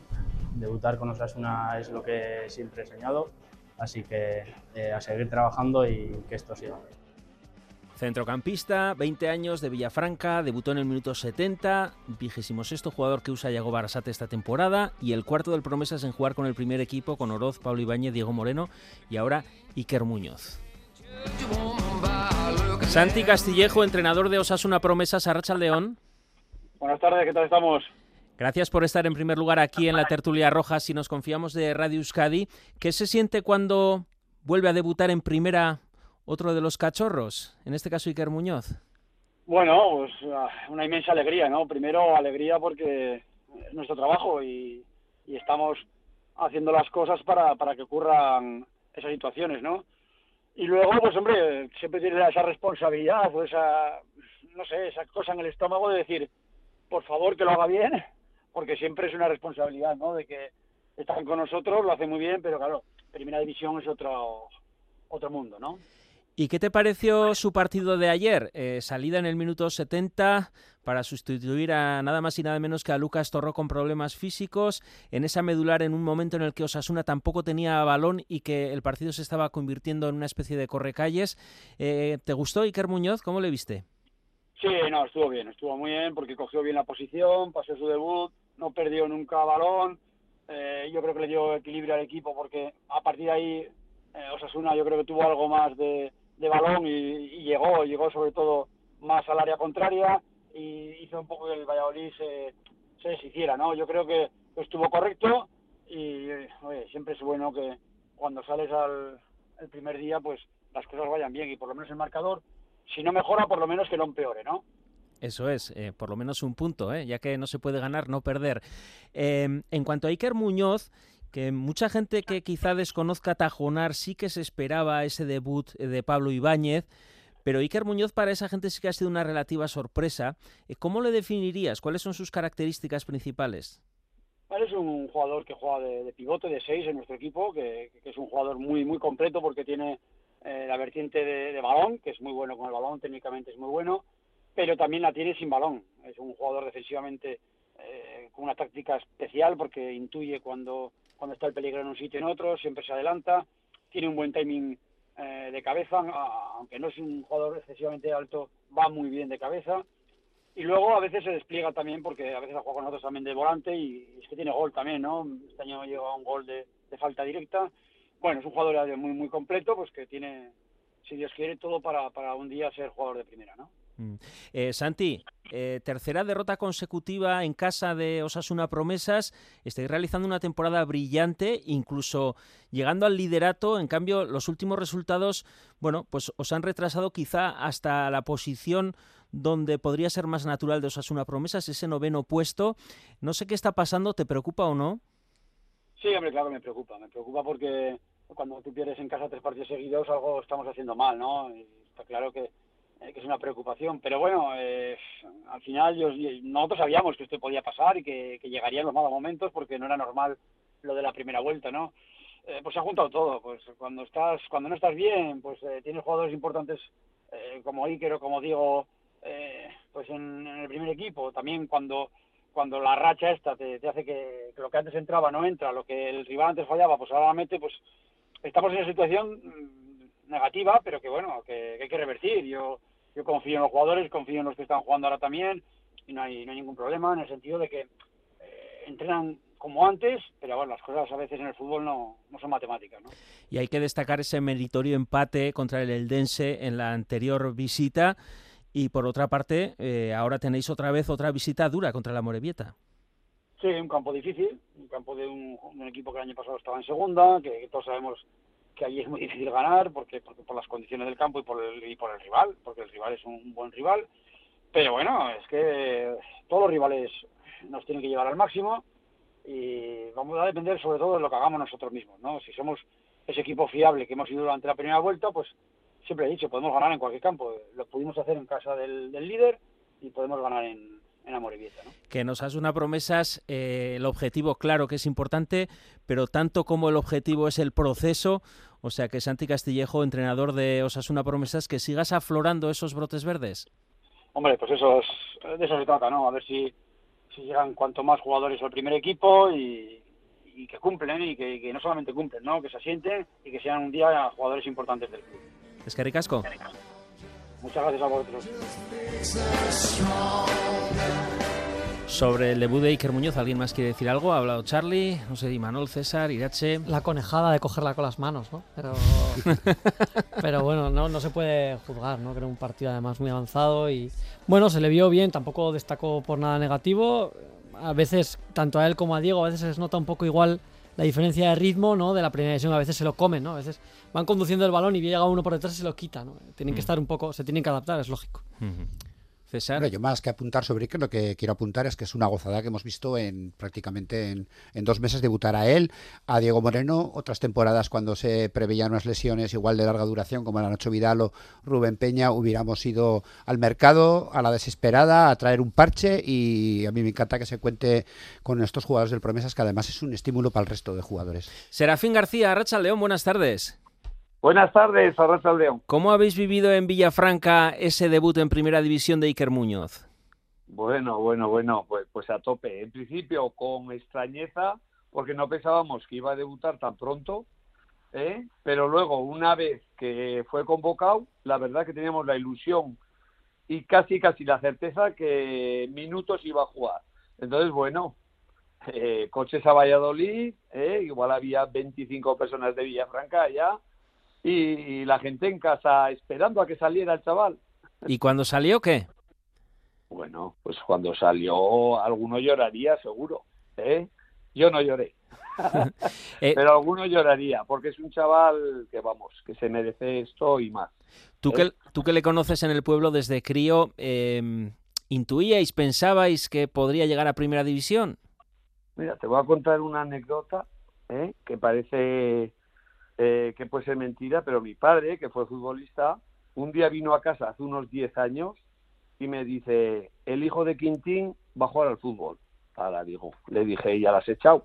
debutar con Osasuna es lo que siempre he soñado, así que eh, a seguir trabajando y que esto siga. Centrocampista, 20 años de Villafranca, debutó en el minuto 70, vigésimo sexto jugador que usa Yago Barasate esta temporada y el cuarto del promesas en jugar con el primer equipo con Oroz, Pablo Ibáñez, Diego Moreno y ahora Iker Muñoz. Santi Castillejo, entrenador de Osasuna Promesas, Arracha León. Buenas tardes, ¿qué tal estamos? Gracias por estar en primer lugar aquí en la tertulia roja. Si nos confiamos de Radio Euskadi, ¿qué se siente cuando vuelve a debutar en primera otro de los cachorros? En este caso Iker Muñoz. Bueno, pues ah, una inmensa alegría, ¿no? Primero alegría porque es nuestro trabajo y, estamos haciendo las cosas para, para que ocurran esas situaciones, ¿no? Y luego, pues hombre, siempre tiene esa responsabilidad o esa, no sé, esa cosa en el estómago de decir, por favor, que lo haga bien, porque siempre es una responsabilidad, ¿no? De que están con nosotros, lo hacen muy bien, pero claro, Primera División es otro otro mundo, ¿no? ¿Y qué te pareció su partido de ayer? Eh, salida en el minuto 70 para sustituir a nada más y nada menos que a Lucas Torró con problemas físicos, en esa medular en un momento en el que Osasuna tampoco tenía balón y que el partido se estaba convirtiendo en una especie de correcalles. Eh, ¿Te gustó Iker Muñoz? ¿Cómo le viste? Sí, no, estuvo bien, estuvo muy bien porque cogió bien la posición, pasó su debut, no perdió nunca balón. Eh, yo creo que le dio equilibrio al equipo porque a partir de ahí Osasuna yo creo que tuvo algo más de de balón y, llegó, llegó sobre todo más al área contraria y hizo un poco que el Valladolid se, se deshiciera, ¿no? Yo creo que estuvo correcto y siempre es bueno que cuando sales al primer día pues las cosas vayan bien y por lo menos el marcador, si no mejora, por lo menos que no empeore, ¿no? Eso es, eh, por lo menos un punto, ¿eh? ya que no se puede ganar, no perder. Eh, en cuanto a Iker Muñoz, que mucha gente que quizá desconozca Tajonar sí que se esperaba ese debut eh, de Pablo Ibáñez, pero Iker Muñoz para esa gente sí que ha sido una relativa sorpresa. Eh, ¿Cómo le definirías? ¿Cuáles son sus características principales? Es un jugador que juega de, pivote, de seis en nuestro equipo, que, es un jugador muy muy completo porque tiene eh, la vertiente de, balón, que es muy bueno con el balón, técnicamente es muy bueno, pero también la tiene sin balón. Es un jugador defensivamente con una táctica especial porque intuye cuando cuando está el peligro en un sitio y en otro, siempre se adelanta, tiene un buen timing eh, de cabeza, aunque no es un jugador excesivamente alto, va muy bien de cabeza. Y luego a veces se despliega también, porque a veces ha jugado con nosotros también de volante y es que tiene gol también, ¿no? Este año llegado a un gol de, falta directa. Bueno, es un jugador muy, muy completo, pues que tiene, si Dios quiere, todo para, para un día ser jugador de primera, ¿no? Mm. Eh, Santi, eh, tercera derrota consecutiva en casa de Osasuna Promesas. Estáis realizando una temporada brillante, incluso llegando al liderato. En cambio, los últimos resultados, bueno, pues os han retrasado quizá hasta la posición donde podría ser más natural de Osasuna Promesas, ese noveno puesto. No sé qué está pasando, ¿te preocupa o no? Sí, hombre, claro, me preocupa. Me preocupa porque cuando tú pierdes en casa tres partidos seguidos, algo estamos haciendo mal, ¿no? está claro que eh, que es una preocupación. Pero bueno, eh, al final nosotros sabíamos que esto podía pasar y que, que llegarían los malos momentos porque no era normal lo de la primera vuelta, ¿no? Eh, pues se ha juntado todo. Pues cuando estás, cuando no estás bien, pues tienes jugadores importantes como Iker o como digo, pues en, el primer equipo. También cuando cuando la racha esta te, hace que, lo que antes entraba no entra, lo que el rival antes fallaba, pues ahora mete, pues estamos en una situación mm, negativa, pero que bueno, que hay que revertir. Yo yo confío en los jugadores, confío en los que están jugando ahora también y no hay, no hay ningún problema en el sentido de que eh, entrenan como antes, pero bueno, las cosas a veces en el fútbol no, no son matemáticas. ¿no? Y hay que destacar ese meritorio empate contra el Eldense en la anterior visita y por otra parte, eh, ahora tenéis otra vez otra visita dura contra la Morevieta. Sí, un campo difícil, un campo de un, equipo que el año pasado estaba en segunda, que todos sabemos que allí es muy difícil ganar porque, porque por las condiciones del campo y por el, y por el rival, porque el rival es un buen rival. Pero bueno, es que todos los rivales nos tienen que llevar al máximo y vamos a depender sobre todo de lo que hagamos nosotros mismos, ¿no? Si somos ese equipo fiable que hemos ido durante la primera vuelta, pues siempre he dicho, podemos ganar en cualquier campo. Lo pudimos hacer en casa del, del líder y podemos ganar en, que nos hace una promesas, eh, el objetivo claro que es importante, pero tanto como el objetivo es el proceso, o sea que Santi Castillejo, entrenador de Osasuna Promesas, que sigas aflorando esos brotes verdes. Hombre, pues eso es, de eso se trata, ¿no? A ver si, si llegan cuanto más jugadores al primer equipo y, que cumplen y que, no solamente cumplen, ¿no? Que se asienten y que sean un día jugadores importantes del club. Es que ricasco. Muchas gracias a vosotros. Sobre el debut de Iker Muñoz, ¿alguien más quiere decir algo? Ha hablado Charlie, no sé, Imanol, César, Irache. La conejada de cogerla con las manos, ¿no? Pero, pero bueno, no, no se puede juzgar, ¿no? Creo un partido además muy avanzado y bueno, se le vio bien, tampoco destacó por nada negativo. A veces, tanto a él como a Diego, a veces se les nota un poco igual la diferencia de ritmo, ¿no? De la primera edición, a veces se lo comen, ¿no? A veces van conduciendo el balón y llega uno por detrás y se lo quita, ¿no? Tienen que mm. estar un poco, se tienen que adaptar, es lógico. César. yo más que apuntar sobre Iker, lo que quiero apuntar es que es una gozada que hemos visto en prácticamente en, dos meses debutar a él, a Diego Moreno, otras temporadas cuando se preveían unas lesiones igual de larga duración como la Nacho Vidal o Rubén Peña, hubiéramos ido al mercado a la desesperada a traer un parche y a mí me encanta que se cuente con estos jugadores del Promesas que además es un estímulo para el resto de jugadores. Serafín García, Racha León, buenas tardes. Buenas tardes, Arracha León. ¿Cómo habéis vivido en Villafranca ese debut en Primera División de Iker Muñoz? Bueno, bueno, bueno, pues, pues a tope. En principio con extrañeza, porque no pensábamos que iba a debutar tan pronto, ¿eh? pero luego, una vez que fue convocado, la verdad que teníamos la ilusión y casi, casi la certeza que minutos iba a jugar. Entonces, bueno, eh, coches a Valladolid, ¿eh? igual había 25 personas de Villafranca allá, y, y la gente en casa esperando a que saliera el chaval. ¿Y cuando salió qué? Bueno, pues cuando salió alguno lloraría seguro, ¿eh? Yo no lloré. Eh, Pero alguno lloraría, porque es un chaval que, vamos, que se merece esto y más. Tú que, tú que le conoces en el pueblo desde crío, eh, ¿intuíais, pensabais que podría llegar a Primera División? Mira, te voy a contar una anécdota ¿eh? que parece eh, que puede ser mentira, pero mi padre, que fue futbolista, un día vino a casa hace unos 10 años y me dice, el hijo de Quintín va a jugar al fútbol. Ahora digo, le dije, ya la has echado.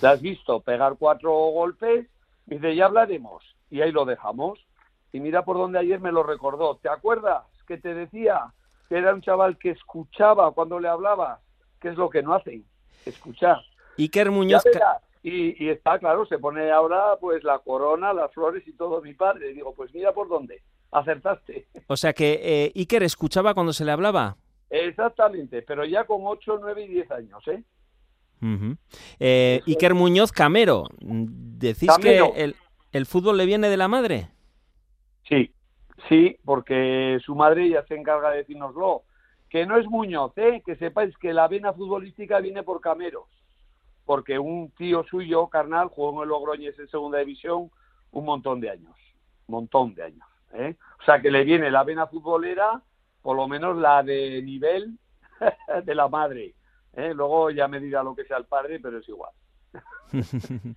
¿La has visto pegar cuatro golpes? Me dice, ya hablaremos. Y ahí lo dejamos. Y mira por dónde ayer me lo recordó. ¿Te acuerdas que te decía que era un chaval que escuchaba cuando le hablabas? ¿Qué es lo que no hacen? Escuchar. Iker Muñoz... Y, y está claro, se pone ahora pues la corona, las flores y todo mi padre. Y digo, pues mira por dónde. Acertaste. O sea que eh, Iker escuchaba cuando se le hablaba. Exactamente, pero ya con 8, 9 y 10 años, ¿eh? Eh, Iker Muñoz Camero, ¿decís Camero. que el, el fútbol le viene de la madre? Sí, sí, porque su madre ya se encarga de decírnoslo. Que no es Muñoz, ¿eh? Que sepáis que la vena futbolística viene por Cameros. Porque un tío suyo, carnal, jugó en el Logroñés en segunda división un montón de años. Montón de años. ¿eh? O sea que le viene la vena futbolera, por lo menos la de nivel de la madre. ¿eh? Luego ya me dirá lo que sea el padre, pero es igual.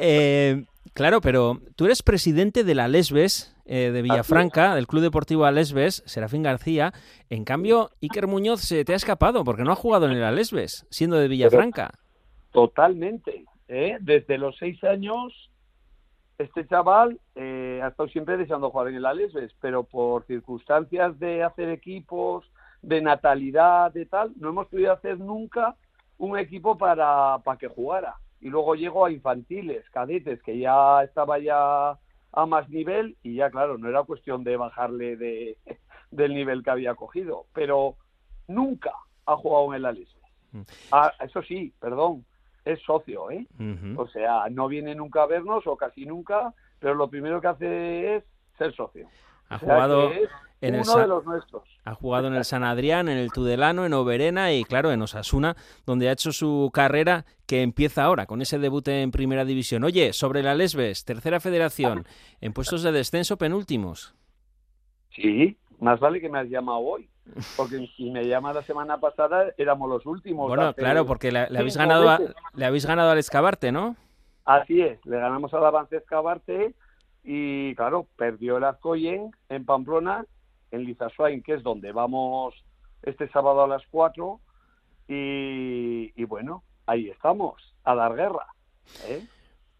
Eh, claro, pero tú eres presidente de la Lesbes eh, de Villafranca, del Club Deportivo Alesbes, Serafín García. En cambio, Iker Muñoz se te ha escapado porque no ha jugado en el Alesbes, siendo de Villafranca. Totalmente. ¿eh? Desde los seis años, este chaval eh, ha estado siempre deseando jugar en el Alesbes, pero por circunstancias de hacer equipos, de natalidad, de tal, no hemos podido hacer nunca un equipo para, para que jugara. Y luego llegó a infantiles, cadetes, que ya estaba ya a más nivel y ya, claro, no era cuestión de bajarle de, del nivel que había cogido, pero nunca ha jugado en el Alesbes. Ah, eso sí, perdón, es socio, ¿eh? O sea, no viene nunca a vernos o casi nunca, pero lo primero que hace es ser socio. Ha O sea, jugado en el uno de los nuestros. Ha jugado en el San Adrián, en el Tudelano, en Oberena y claro, en Osasuna, donde ha hecho su carrera que empieza ahora con ese debut en Primera División. Oye, sobre la Lesbes, tercera federación, en puestos de descenso penúltimos. Sí, más vale que me has llamado hoy, porque si me llamas la semana pasada éramos los últimos. Bueno, claro, porque le, le habéis ganado a- le habéis ganado al Escabarte, ¿no? Así es, le ganamos al Avance Escabarte y claro, perdió el Azcoyen en Pamplona, en Lizasoain, que es donde vamos este sábado a las 4 y, y bueno, ahí estamos, a dar guerra. ¿eh?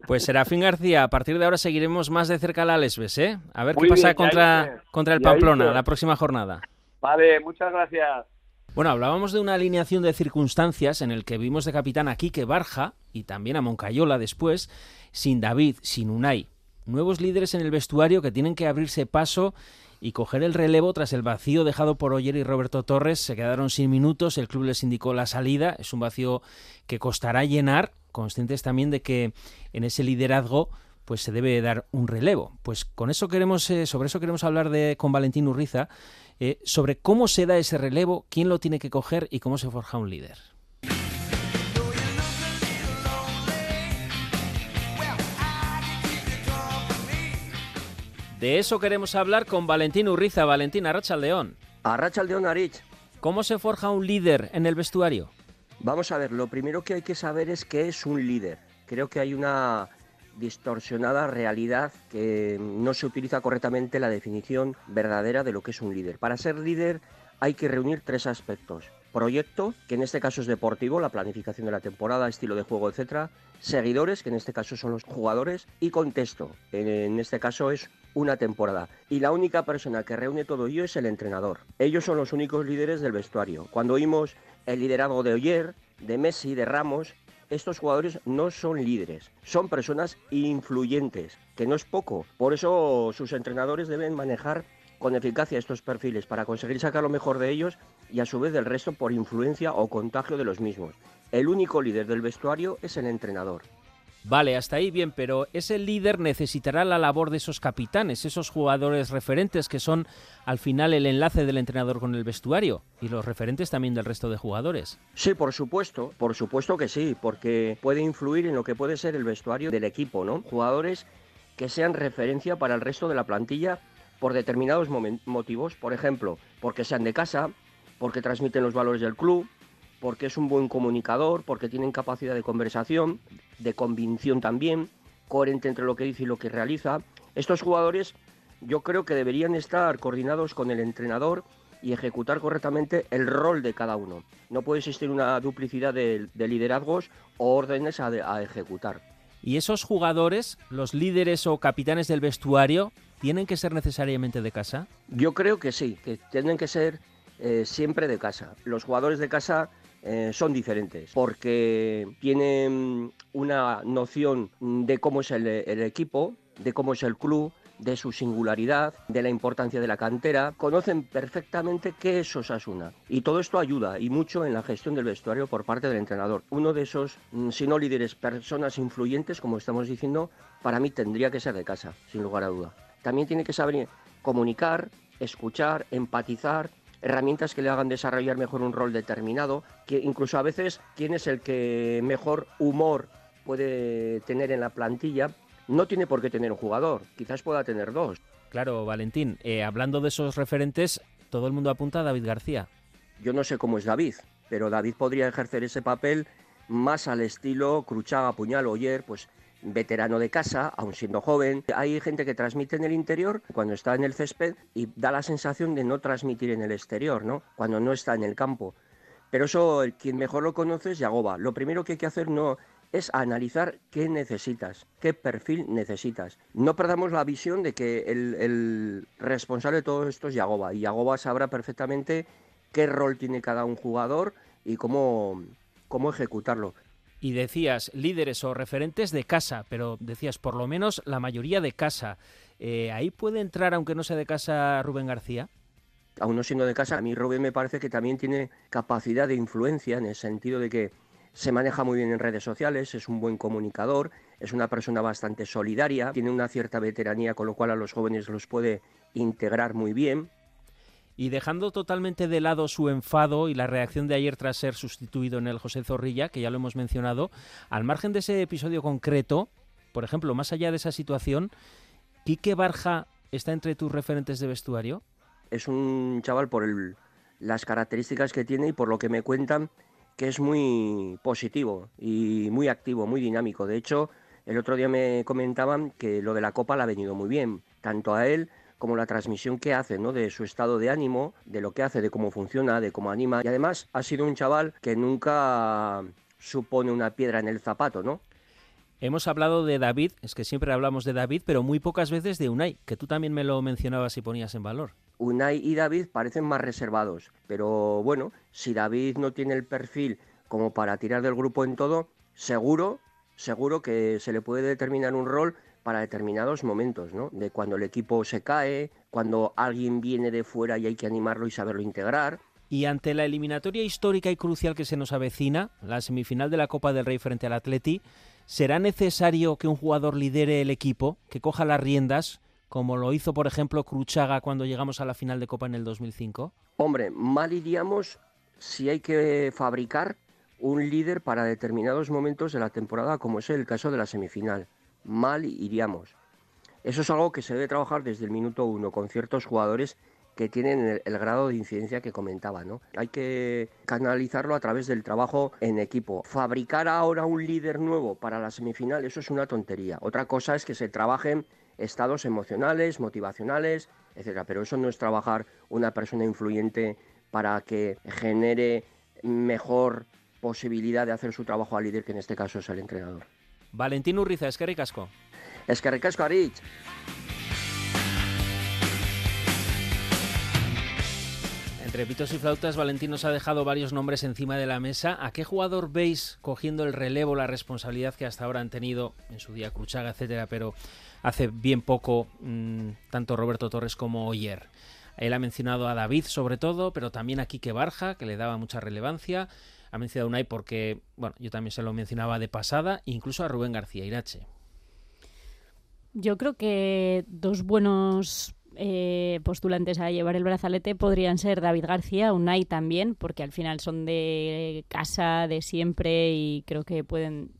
Pues Serafín García, a partir de ahora seguiremos más de cerca la Lesbes, ¿eh? A ver Muy qué pasa bien, contra, contra el Pamplona la próxima jornada. Vale, muchas gracias. Bueno, hablábamos de una alineación de circunstancias en el que vimos de capitán a Quique Barja y también a Moncayola después, sin David, sin Unai. Nuevos líderes en el vestuario que tienen que abrirse paso y coger el relevo tras el vacío dejado por Oyer y Roberto Torres. Se quedaron sin minutos, el club les indicó la salida. Es un vacío que costará llenar, conscientes también de que en ese liderazgo pues se debe dar un relevo. Pues con eso queremos, eh, sobre eso queremos hablar de, con Valentín Urriza, eh, sobre cómo se da ese relevo, quién lo tiene que coger y cómo se forja un líder. De eso queremos hablar con Valentín Urriza. Valentín Arracha León. Arracha León Arich. ¿Cómo se forja un líder en el vestuario? Vamos a ver, lo primero que hay que saber es qué es un líder. Creo que hay una distorsionada realidad que no se utiliza correctamente la definición verdadera de lo que es un líder. Para ser líder hay que reunir tres aspectos. proyecto, que en este caso es deportivo, la planificación de la temporada, estilo de juego, etcétera, seguidores, que en este caso son los jugadores, y contexto, en este caso es una temporada. Y la única persona que reúne todo ello es el entrenador. Ellos son los únicos líderes del vestuario. Cuando oímos el liderazgo de Oyer, de Messi, de Ramos, estos jugadores no son líderes, son personas influyentes, que no es poco. Por eso sus entrenadores deben manejar con eficacia estos perfiles para conseguir sacar lo mejor de ellos y a su vez del resto por influencia o contagio de los mismos. El único líder del vestuario es el entrenador. Vale, hasta ahí bien, pero ese líder necesitará la labor de esos capitanes, esos jugadores referentes que son al final el enlace del entrenador con el vestuario y los referentes también del resto de jugadores. Sí, por supuesto, por supuesto que sí, porque puede influir en lo que puede ser el vestuario del equipo, ¿no? Jugadores que sean referencia para el resto de la plantilla por determinados motivos, por ejemplo, porque sean de casa, porque transmiten los valores del club, porque es un buen comunicador, porque tienen capacidad de conversación, de convicción también, coherente entre lo que dice y lo que realiza. Estos jugadores yo creo que deberían estar coordinados con el entrenador y ejecutar correctamente el rol de cada uno. No puede existir una duplicidad de, liderazgos o órdenes a, a ejecutar. ¿Y esos jugadores, los líderes o capitanes del vestuario, tienen que ser necesariamente de casa? Yo creo que sí, que tienen que ser eh, siempre de casa. Los jugadores de casa eh, son diferentes porque tienen una noción de cómo es el, equipo, de cómo es el club, de su singularidad, de la importancia de la cantera, conocen perfectamente qué es Osasuna. Y todo esto ayuda y mucho en la gestión del vestuario por parte del entrenador. Uno de esos, mm, si no líderes, personas influyentes, como estamos diciendo, para mí tendría que ser de casa, sin lugar a duda. También tiene que saber comunicar, escuchar, empatizar herramientas que le hagan desarrollar mejor un rol determinado, que incluso a veces quién es el que mejor humor puede tener en la plantilla, no tiene por qué tener un jugador, quizás pueda tener dos. Claro, Valentín, eh, hablando de esos referentes, todo el mundo apunta a David García. Yo no sé cómo es David, pero David podría ejercer ese papel más al estilo Cruchaga, Puñal, Oyer, pues veterano de casa, aún siendo joven. Hay gente que transmite en el interior cuando está en el césped y da la sensación de no transmitir en el exterior, ¿no? Cuando no está en el campo. Pero eso, quien mejor lo conoce es Yagoba. Lo primero que hay que hacer no es analizar qué necesitas, qué perfil necesitas. No perdamos la visión de que el, responsable de todo esto es Yagoba. Y Yagoba sabrá perfectamente qué rol tiene cada un jugador y cómo, cómo ejecutarlo y decías líderes o referentes de casa, pero decías por lo menos la mayoría de casa. Eh, ¿Ahí puede entrar, aunque no sea de casa, Rubén García? Aún no siendo de casa, a mí Rubén me parece que también tiene capacidad de influencia en el sentido de que se maneja muy bien en redes sociales, es un buen comunicador, es una persona bastante solidaria, tiene una cierta veteranía, con lo cual a los jóvenes los puede integrar muy bien. Y dejando totalmente de lado su enfado y la reacción de ayer tras ser sustituido en el José Zorrilla, que ya lo hemos mencionado, al margen de ese episodio concreto, por ejemplo, más allá de esa situación, ¿Quique Barja está entre tus referentes de vestuario? Es un chaval por las características que tiene y por lo que me cuentan que es muy positivo y muy activo, muy dinámico. De hecho, el otro día me comentaban que lo de la Copa le ha venido muy bien, tanto a él como la transmisión que hace, ¿no? De su estado de ánimo, de lo que hace, de cómo funciona, de cómo anima. Y además ha sido un chaval que nunca supone una piedra en el zapato, ¿no? Hemos hablado de David, es que siempre hablamos de David, pero muy pocas veces de Unai, que tú también me lo mencionabas y ponías en valor. Unai y David parecen más reservados, pero bueno, si David no tiene el perfil como para tirar del grupo en todo, seguro, seguro que se le puede determinar un rol para determinados momentos, ¿no? De cuando el equipo se cae, cuando alguien viene de fuera y hay que animarlo y saberlo integrar. Y ante la eliminatoria histórica y crucial que se nos avecina, la semifinal de la Copa del Rey frente al Atleti, ¿será necesario que un jugador lidere el equipo, que coja las riendas, como lo hizo, por ejemplo, Cruchaga cuando llegamos a la final de Copa en el 2005? Hombre, mal iríamos si hay que fabricar un líder para determinados momentos de la temporada, como es el caso de la semifinal mal iríamos. Eso es algo que se debe trabajar desde el minuto uno con ciertos jugadores que tienen el, grado de incidencia que comentaba, ¿no? Hay que canalizarlo a través del trabajo en equipo. Fabricar ahora un líder nuevo para la semifinal, eso es una tontería. Otra cosa es que se trabajen estados emocionales, motivacionales, etcétera. Pero eso no es trabajar una persona influyente para que genere mejor posibilidad de hacer su trabajo al líder, que en este caso es el entrenador. Valentín Urriza, es que ricasco. Es que ricasco, Arich. Entre pitos y flautas, Valentín nos ha dejado varios nombres encima de la mesa. ¿A qué jugador veis cogiendo el relevo, la responsabilidad que hasta ahora han tenido en su día Cruchaga, etcétera, pero hace bien poco mmm, tanto Roberto Torres como Oyer? Él ha mencionado a David sobre todo, pero también a Quique Barja, que le daba mucha relevancia. Ha mencionado a Unai porque, bueno, yo también se lo mencionaba de pasada, incluso a Rubén García Irache. Yo creo que dos buenos eh, postulantes a llevar el brazalete podrían ser David García, Unai también, porque al final son de casa, de siempre y creo que pueden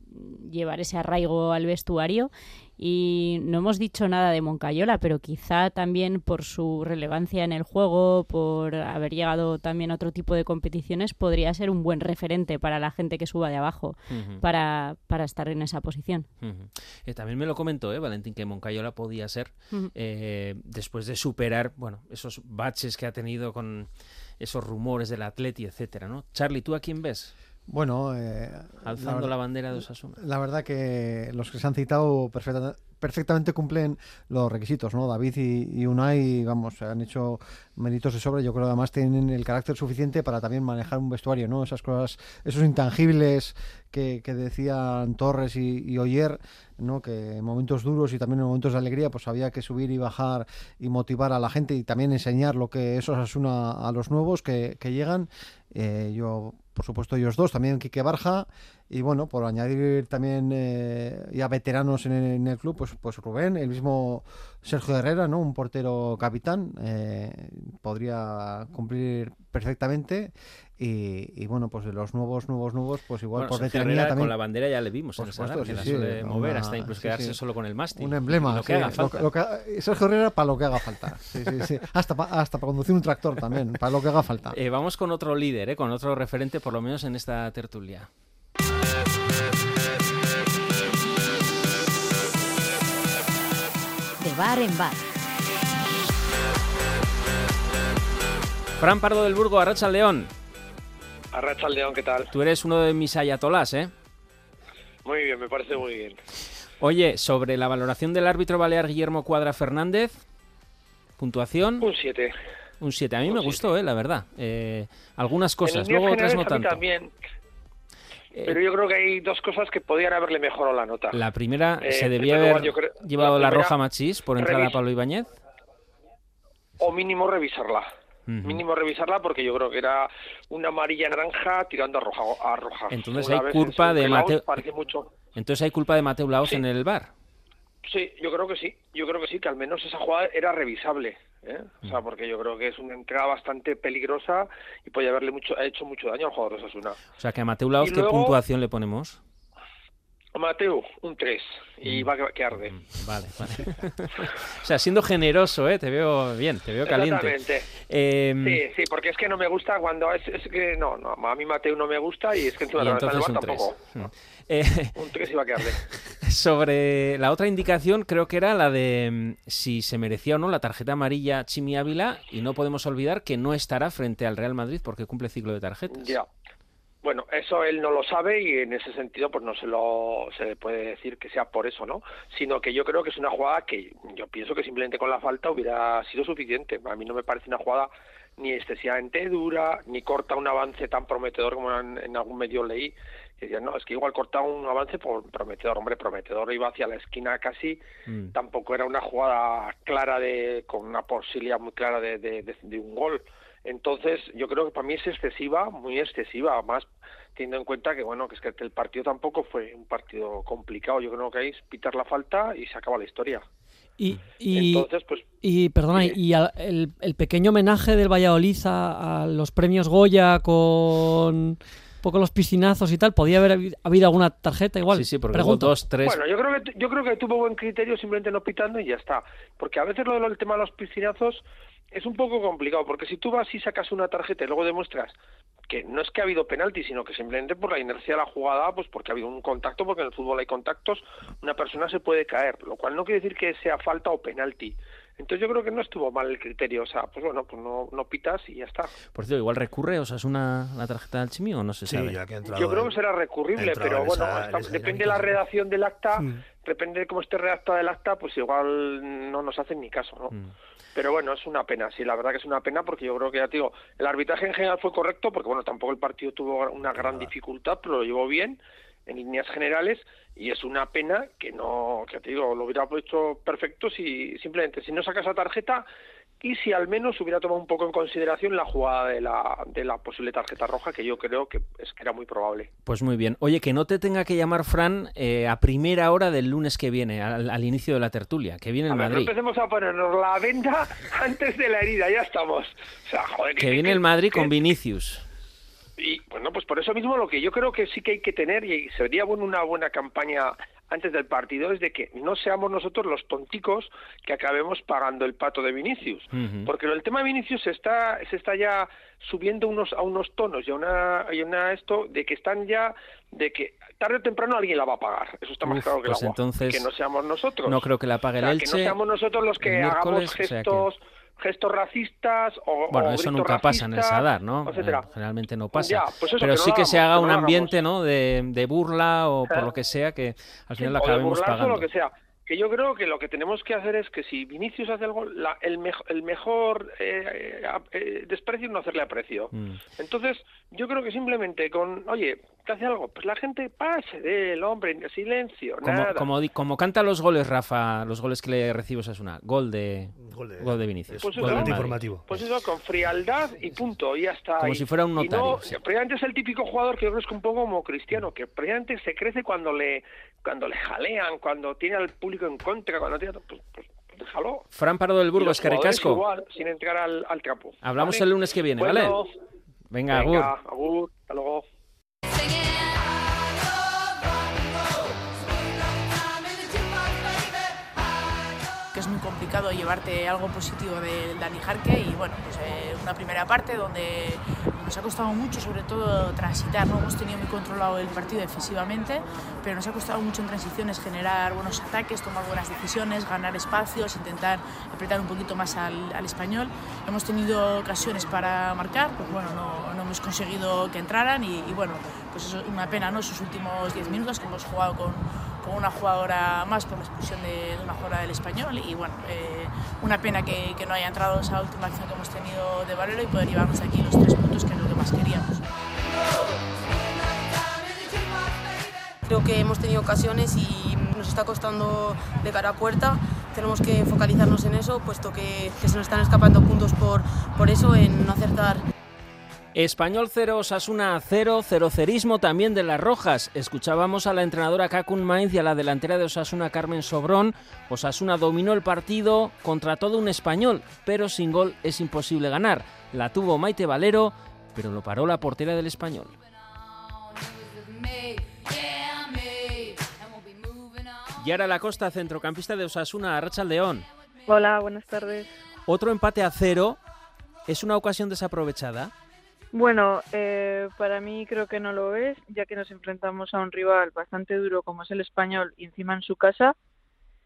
llevar ese arraigo al vestuario. Y no hemos dicho nada de Moncayola, pero quizá también por su relevancia en el juego, por haber llegado también a otro tipo de competiciones, podría ser un buen referente para la gente que suba de abajo uh -huh. para, para, estar en esa posición. Uh -huh. eh, también me lo comentó eh, Valentín que Moncayola podía ser, uh -huh. eh, después de superar bueno, esos baches que ha tenido con esos rumores del Atleti, etcétera, ¿no? Charlie, ¿tú a quién ves? Bueno, eh, alzando la, la, bandera de Osasuna. La verdad que los que se han citado perfecta, perfectamente cumplen los requisitos, ¿no? David y, Unai, vamos, han hecho méritos de sobra. Yo creo que además tienen el carácter suficiente para también manejar un vestuario, ¿no? Esas cosas, esos intangibles que, decían Torres y, y Oyer, ¿no? Que en momentos duros y también en momentos de alegría, pues había que subir y bajar y motivar a la gente y también enseñar lo que eso es Osasuna a los nuevos que, que llegan. Eh, yo por supuesto ellos dos, también Quique Barja y bueno, por añadir también eh, ya veteranos en el, en el, club, pues, pues Rubén, el mismo Sergio Herrera, ¿no? un portero capitán, eh, podría cumplir perfectamente y, y, bueno, pues de los nuevos, nuevos, nuevos, pues igual bueno, por Herrera también. Con la bandera ya le vimos por en supuesto, sí, sí, sí, mover una, hasta incluso sí, quedarse solo con el mástil. Un emblema, lo que sí, haga falta. Lo, lo que, Sergio Herrera para lo que haga falta. Hasta, pa, hasta para conducir un tractor también, para lo que haga falta. Eh, vamos con otro líder, eh, con otro referente, por lo menos en esta tertulia. Bar en bar. Fran Pardo del Burgo, Arracha León. Arracha León, ¿qué tal? Tú eres uno de mis ayatolás, ¿eh? Muy bien, me parece muy bien. Oye, sobre la valoración del árbitro balear Guillermo Cuadra Fernández, puntuación. Un 7. Un 7. A mí un me siete. gustó, eh, la verdad. Eh, algunas cosas, luego otras no tanto. También. Eh, Pero yo creo que hay dos cosas que podían haberle mejorado la nota. La primera, eh, ¿se debía haber creo, llevado la, la roja Machís por entrada a Pablo Ibáñez? O mínimo revisarla. Uh -huh. Mínimo revisarla porque yo creo que era una amarilla naranja tirando a roja. A roja. Entonces una hay culpa de Mateo. Mucho. Entonces hay culpa de Mateo Laoz sí. en el bar. Sí, yo creo que sí. Yo creo que sí, que al menos esa jugada era revisable. ¿eh? O sea, porque yo creo que es una entrada bastante peligrosa y puede haberle mucho, hecho mucho daño al jugador de Osasuna. O sea, que a Mateo Laoz, ¿qué luego, puntuación le ponemos? Mateo, un 3. Y mm. va a que arde. Vale, vale. o sea, siendo generoso, ¿eh? Te veo bien, te veo caliente. Exactamente. Eh... Sí, sí, porque es que no me gusta cuando es, es, que no, no, a mí Mateo no me gusta y es que encima y de un tampoco. No. Eh... Un 3 iba a quedarle. Sobre la otra indicación, creo que era la de mm, si se merecía o no la tarjeta amarilla Chimi Ávila y no podemos olvidar que no estará frente al Real Madrid porque cumple ciclo de tarjetas. Ya. Bueno, eso él no lo sabe y en ese sentido pues no se lo se le puede decir que sea por eso, ¿no? Sino que yo creo que es una jugada que yo pienso que simplemente con la falta hubiera sido suficiente. A mí no me parece una jugada ni excesivamente dura, ni corta un avance tan prometedor como en, en algún medio leí. Que decían, no, es que igual corta un avance por prometedor, hombre, prometedor iba hacia la esquina casi, mm. tampoco era una jugada clara de con una posibilidad muy clara de, de, de, de un gol. Entonces, yo creo que para mí es excesiva, muy excesiva, más teniendo en cuenta que bueno, que es que el partido tampoco fue un partido complicado. Yo creo que hay es pitar la falta y se acaba la historia. Y, y, Entonces, pues, y perdona, y a, el, el, pequeño homenaje del Valladolid a, a, los premios Goya con poco los piscinazos y tal, ¿podía haber habido alguna tarjeta igual? Sí, sí, porque Pregunto. dos, tres... Bueno, yo creo, que, yo creo que tuvo buen criterio simplemente no pitando y ya está. Porque a veces lo del tema de los piscinazos es un poco complicado, porque si tú vas y sacas una tarjeta y luego demuestras que no es que ha habido penalti, sino que simplemente por la inercia de la jugada, pues porque ha habido un contacto, porque en el fútbol hay contactos, una persona se puede caer, lo cual no quiere decir que sea falta o penalti. Entonces yo creo que no estuvo mal el criterio, o sea, pues bueno, pues no, no pitas y ya está. Por cierto, igual recurre, o sea, es una la tarjeta del Chimi o no se Sí, sabe. ya que Yo creo que será recurrible, pero en bueno, esa- esa depende de la redacción del acta, Mm. depende de cómo esté redactada el acta, pues igual no nos hacen ni caso, ¿no? Mm. Pero bueno, es una pena, sí, la verdad que es una pena porque yo creo que ya te digo, el arbitraje en general fue correcto porque bueno, tampoco el partido tuvo una gran dificultad, pero lo llevó bien en líneas generales y es una pena que no, que te digo, lo hubiera hecho perfecto si simplemente si no saca esa tarjeta y si al menos hubiera tomado un poco en consideración la jugada de la, de la posible tarjeta roja, que yo creo que es que era muy probable. Pues muy bien. Oye, que no te tenga que llamar Fran eh, a primera hora del lunes que viene, al, al inicio de la tertulia, que viene el ver, no Madrid. empecemos a ponernos la venda antes de la herida, ya estamos. O sea, joder, Que viene el Madrid con Vinicius. Y bueno, pues por eso mismo lo que yo creo que sí que hay que tener y sería bueno una buena campaña antes del partido es de que no seamos nosotros los tonticos que acabemos pagando el pato de Vinicius. Porque el tema de Vinicius se está, se está ya subiendo unos, a unos tonos y a una, y una esto de que están ya, de que tarde o temprano alguien la va a pagar. Eso está más Uf, claro que pues agua. entonces que no seamos nosotros. No creo que la pague O sea, el que Elche. no seamos nosotros los que hagamos miércoles, o sea que- gestos, racistas o Bueno, o eso nunca pasa en el Sadar, ¿no? etcétera. Eh, Generalmente no pasa. Ya, pues eso, Pero que no sí que se haga que un no ambiente, ¿no? De, de burla o por lo que sea que al Sí, final la o de acabemos o pagando. lo que sea. Que yo creo que lo que tenemos que hacer es que si Vinicius hace el gol, la- el, mejo- el mejor eh, eh, desprecio es no hacerle aprecio. Mm. Entonces, yo creo que simplemente con, oye, ¿te hace algo? Pues la gente pase del hombre en silencio, Como, nada. como, como canta los goles, Rafa, los goles que le recibe Osasuna. Gol de, gol de, Vinicius. Pues gol eso, del Madrid. Pues eso, con frialdad y punto, y ya está. Como Y- si fuera un notario, no, sí. es el típico jugador que yo creo que es un poco como Cristiano, que precisamente se crece cuando le cuando le jalean, cuando tiene al público en contra, cuando tiene... Pues, pues, pues déjalo. Fran Pardo del Burgos, Caricasco. igual, sin entrar al, al trapo. Hablamos ¿vale? el lunes que viene, ¿vale? Bueno, Venga, venga, agur. agur, hasta luego. que es muy complicado llevarte algo positivo del Dani Jarque y bueno, pues eh, una primera parte donde nos ha costado mucho sobre todo transitar, no hemos tenido muy controlado el partido defensivamente, pero nos ha costado mucho en transiciones generar buenos ataques, tomar buenas decisiones, ganar espacios, intentar apretar un poquito más al, al español. Hemos tenido ocasiones para marcar, pues bueno, no, no hemos conseguido que entraran y, y bueno, pues es una pena, ¿no? Esos últimos 10 minutos que hemos jugado con, con una jugadora más por la expulsión de, de una jugadora del español y bueno, eh, una pena que, no haya entrado esa última acción que hemos tenido de Valero y poder llevarnos aquí los tres puntos que es lo que más queríamos. Creo que hemos tenido ocasiones y nos está costando de cara a puerta. Tenemos que focalizarnos en eso, puesto que, que se nos están escapando puntos por, por eso, en no acertar. Español 0, Osasuna 0, cerismo también de las Rojas. Escuchábamos a la entrenadora Kakun Mainz y a la delantera de Osasuna Carmen Sobrón. Osasuna dominó el partido contra todo un español, pero sin gol es imposible ganar. La tuvo Maite Valero, pero lo paró la portera del español. Yara La Costa, centrocampista de Osasuna, Arracha León. Hola, buenas tardes. Otro empate a cero. ¿Es una ocasión desaprovechada? Bueno, eh, para mí creo que no lo es, ya que nos enfrentamos a un rival bastante duro como es el español y encima en su casa.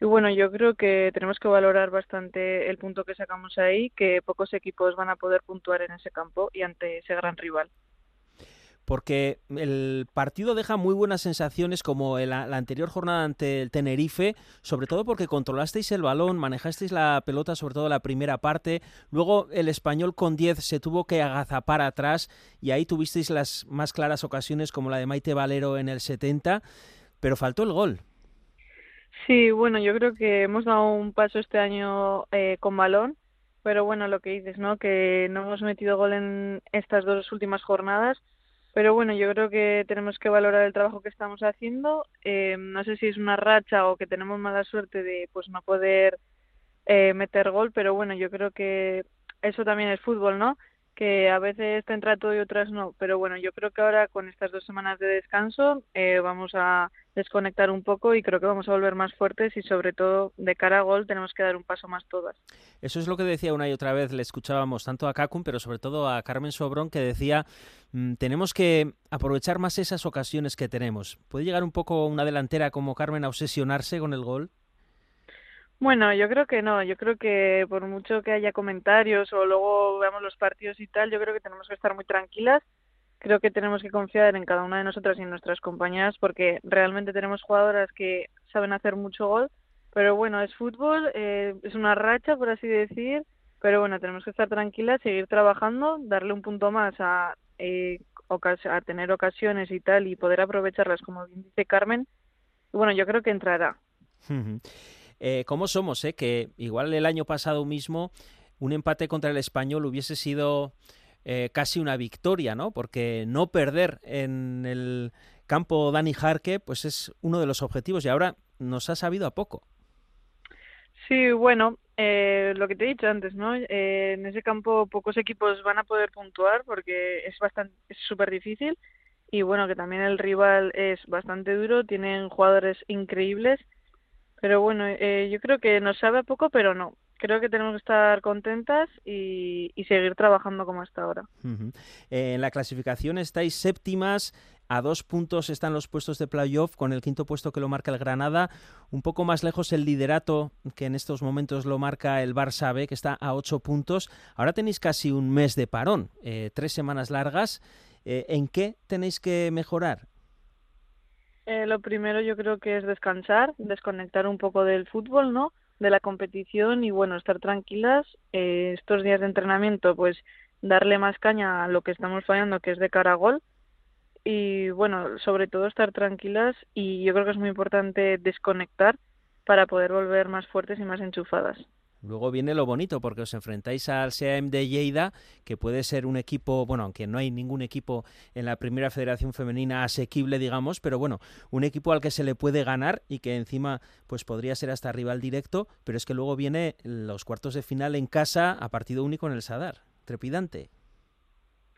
Y bueno, yo creo que tenemos que valorar bastante el punto que sacamos ahí, que pocos equipos van a poder puntuar en ese campo y ante ese gran rival. Porque el partido deja muy buenas sensaciones como la, la anterior jornada ante el Tenerife, sobre todo porque controlasteis el balón, manejasteis la pelota, sobre todo la primera parte, luego el español con 10 se tuvo que agazapar atrás y ahí tuvisteis las más claras ocasiones como la de Maite Valero en el 70, pero faltó el gol. Sí, bueno, yo creo que hemos dado un paso este año eh, con balón, pero bueno, lo que dices, ¿no? Que no hemos metido gol en estas dos últimas jornadas, pero bueno, yo creo que tenemos que valorar el trabajo que estamos haciendo. Eh, no sé si es una racha o que tenemos mala suerte de pues no poder eh, meter gol, pero bueno, yo creo que eso también es fútbol, ¿no? Que a veces te entra todo y otras no. Pero bueno, yo creo que ahora con estas dos semanas de descanso eh, vamos a desconectar un poco y creo que vamos a volver más fuertes y sobre todo de cara a gol tenemos que dar un paso más todas. Eso es lo que decía una y otra vez, le escuchábamos tanto a Kakun, pero sobre todo a Carmen Sobrón, que decía, mm, tenemos que aprovechar más esas ocasiones que tenemos. ¿Puede llegar un poco una delantera como Carmen a obsesionarse con el gol? Bueno, yo creo que no. Yo creo que por mucho que haya comentarios o luego veamos los partidos y tal, yo creo que tenemos que estar muy tranquilas. Creo que tenemos que confiar en cada una de nosotras y en nuestras compañeras porque realmente tenemos jugadoras que saben hacer mucho gol. Pero bueno, es fútbol, eh, es una racha, por así decir. Pero bueno, tenemos que estar tranquilas, seguir trabajando, darle un punto más a, eh, a tener ocasiones y tal y poder aprovecharlas, como bien dice Carmen. Y bueno, yo creo que entrará. Eh, ¿Cómo somos? Eh? Que igual el año pasado mismo un empate contra el español hubiese sido eh, casi una victoria, ¿no? Porque no perder en el campo Dani Jarque, pues es uno de los objetivos y ahora nos ha sabido a poco. Sí, bueno, eh, lo que te he dicho antes, ¿no? Eh, en ese campo pocos equipos van a poder puntuar porque es bastante, es súper difícil y bueno, que también el rival es bastante duro, tienen jugadores increíbles pero bueno, eh, yo creo que nos sabe a poco, pero no. Creo que tenemos que estar contentas y, seguir trabajando como hasta ahora. Eh, en la clasificación estáis séptimas, a dos puntos están los puestos de playoff, con el quinto puesto que lo marca el Granada. Un poco más lejos el liderato, que en estos momentos lo marca el Barça B, que está a ocho puntos. Ahora tenéis casi un mes de parón, eh, tres semanas largas. ¿En qué tenéis que mejorar? Eh, lo primero yo creo que es descansar, desconectar un poco del fútbol, ¿no? De la competición y bueno, estar tranquilas. Eh, estos días de entrenamiento, pues darle más caña a lo que estamos fallando, que es de cara a gol. Y bueno, sobre todo estar tranquilas y yo creo que es muy importante desconectar para poder volver más fuertes y más enchufadas. Luego viene lo bonito, porque os enfrentáis al SEAM de Lleida, que puede ser un equipo, bueno, aunque no hay ningún equipo en la primera federación femenina asequible, digamos, pero bueno, un equipo al que se le puede ganar y que encima pues podría ser hasta rival directo, pero es que luego viene los cuartos de final en casa a partido único en el Sadar. Trepidante.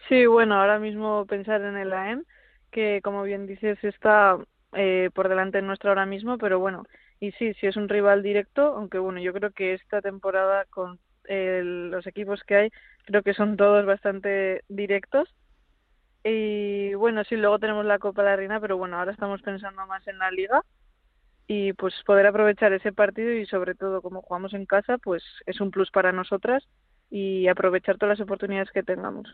Sí, bueno, ahora mismo pensar en el AEM, que como bien dices está eh, por delante nuestro ahora mismo, pero bueno, y sí, sí es un rival directo, aunque bueno, yo creo que esta temporada con los equipos que hay, creo que son todos bastante directos. Y bueno, sí, luego tenemos la Copa de la Reina, pero bueno, ahora estamos pensando más en la liga y pues poder aprovechar ese partido y sobre todo como jugamos en casa, pues es un plus para nosotras y aprovechar todas las oportunidades que tengamos.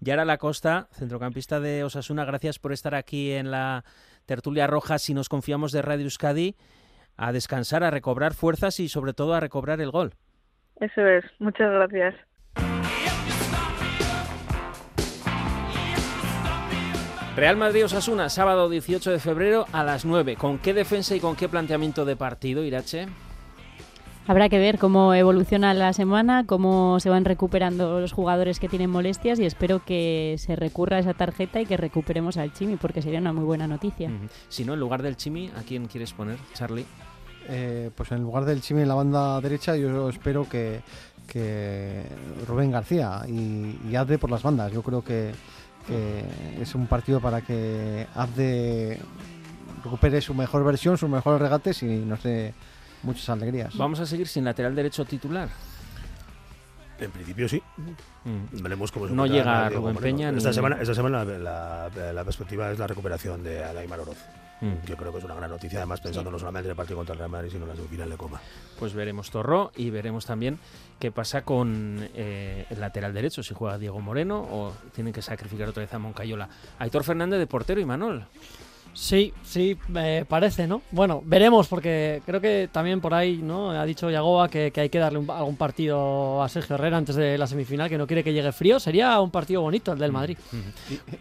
Yara Lacosta, centrocampista de Osasuna, gracias por estar aquí en la tertulia roja si nos confiamos de Radio Euskadi a descansar, a recobrar fuerzas y sobre todo a recobrar el gol. Eso es, muchas gracias. Real Madrid Osasuna, sábado 18 de febrero a las 9. ¿Con qué defensa y con qué planteamiento de partido, Irache? Habrá que ver cómo evoluciona la semana, cómo se van recuperando los jugadores que tienen molestias y espero que se recurra a esa tarjeta y que recuperemos al Chimi, porque sería una muy buena noticia. Si no, en lugar del Chimi, ¿a quién quieres poner, Charlie? Eh, pues en lugar del Chimi en la banda derecha, yo espero que, Rubén García y, y Abde por las bandas. Yo creo que, es un partido para que Abde recupere su mejor versión, sus mejores regates y nos dé muchas alegrías. ¿Vamos a seguir sin lateral derecho titular? En principio sí. Mm. Veremos cómo se No llega Rubén Peña. Esta semana, esta semana la, perspectiva es la recuperación de Adaimar Oroz. Mm. Yo creo que es una gran noticia, además pensando no solamente en el partido contra el Real Madrid, sino en la final de Copa. Pues veremos Torro y veremos también qué pasa con eh, el lateral derecho, si juega Diego Moreno o tienen que sacrificar otra vez a Moncayola. Aitor Fernández de portero y Manol. Sí, sí, me parece, ¿no? Bueno, veremos, porque creo que también por ahí, ¿no? Ha dicho Yagoba que, hay que darle algún partido a Sergio Herrera antes de la semifinal, que no quiere que llegue frío. Sería un partido bonito el del Madrid.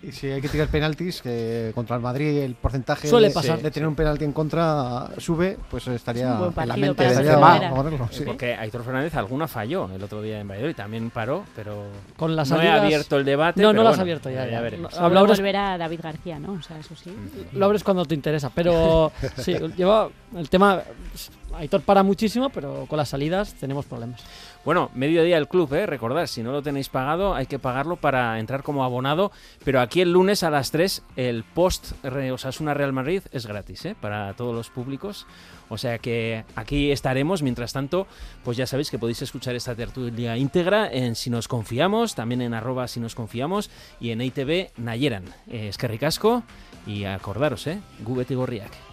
y, si hay que tirar penaltis, que contra el Madrid el porcentaje Suele pasar. De, tener un penalti en contra sube, pues estaría en la mente de Porque Aitor Fernández alguna falló el otro día en Valladolid, también paró, pero Con las no he abierto el debate. No, no lo has abierto ya. ya, veremos. volver a David García, ¿no? O sea, eso sí abres cuando te interesa. Pero sí, lleva el tema. Aitor para muchísimo, pero con las salidas tenemos problemas. Bueno, mediodía el club, ¿eh? recordad, si no lo tenéis pagado, hay que pagarlo para entrar como abonado. Pero aquí el lunes a las 3, el post Osasuna Real Madrid es gratis, ¿eh? para todos los públicos. O sea que aquí estaremos. Mientras tanto, pues ya sabéis que podéis escuchar esta tertulia íntegra en Si nos confiamos, también en arroba si nos confiamos y en ITV Nayeran. es que ricasco y acordaros, ¿eh? Gubet y Gorriak.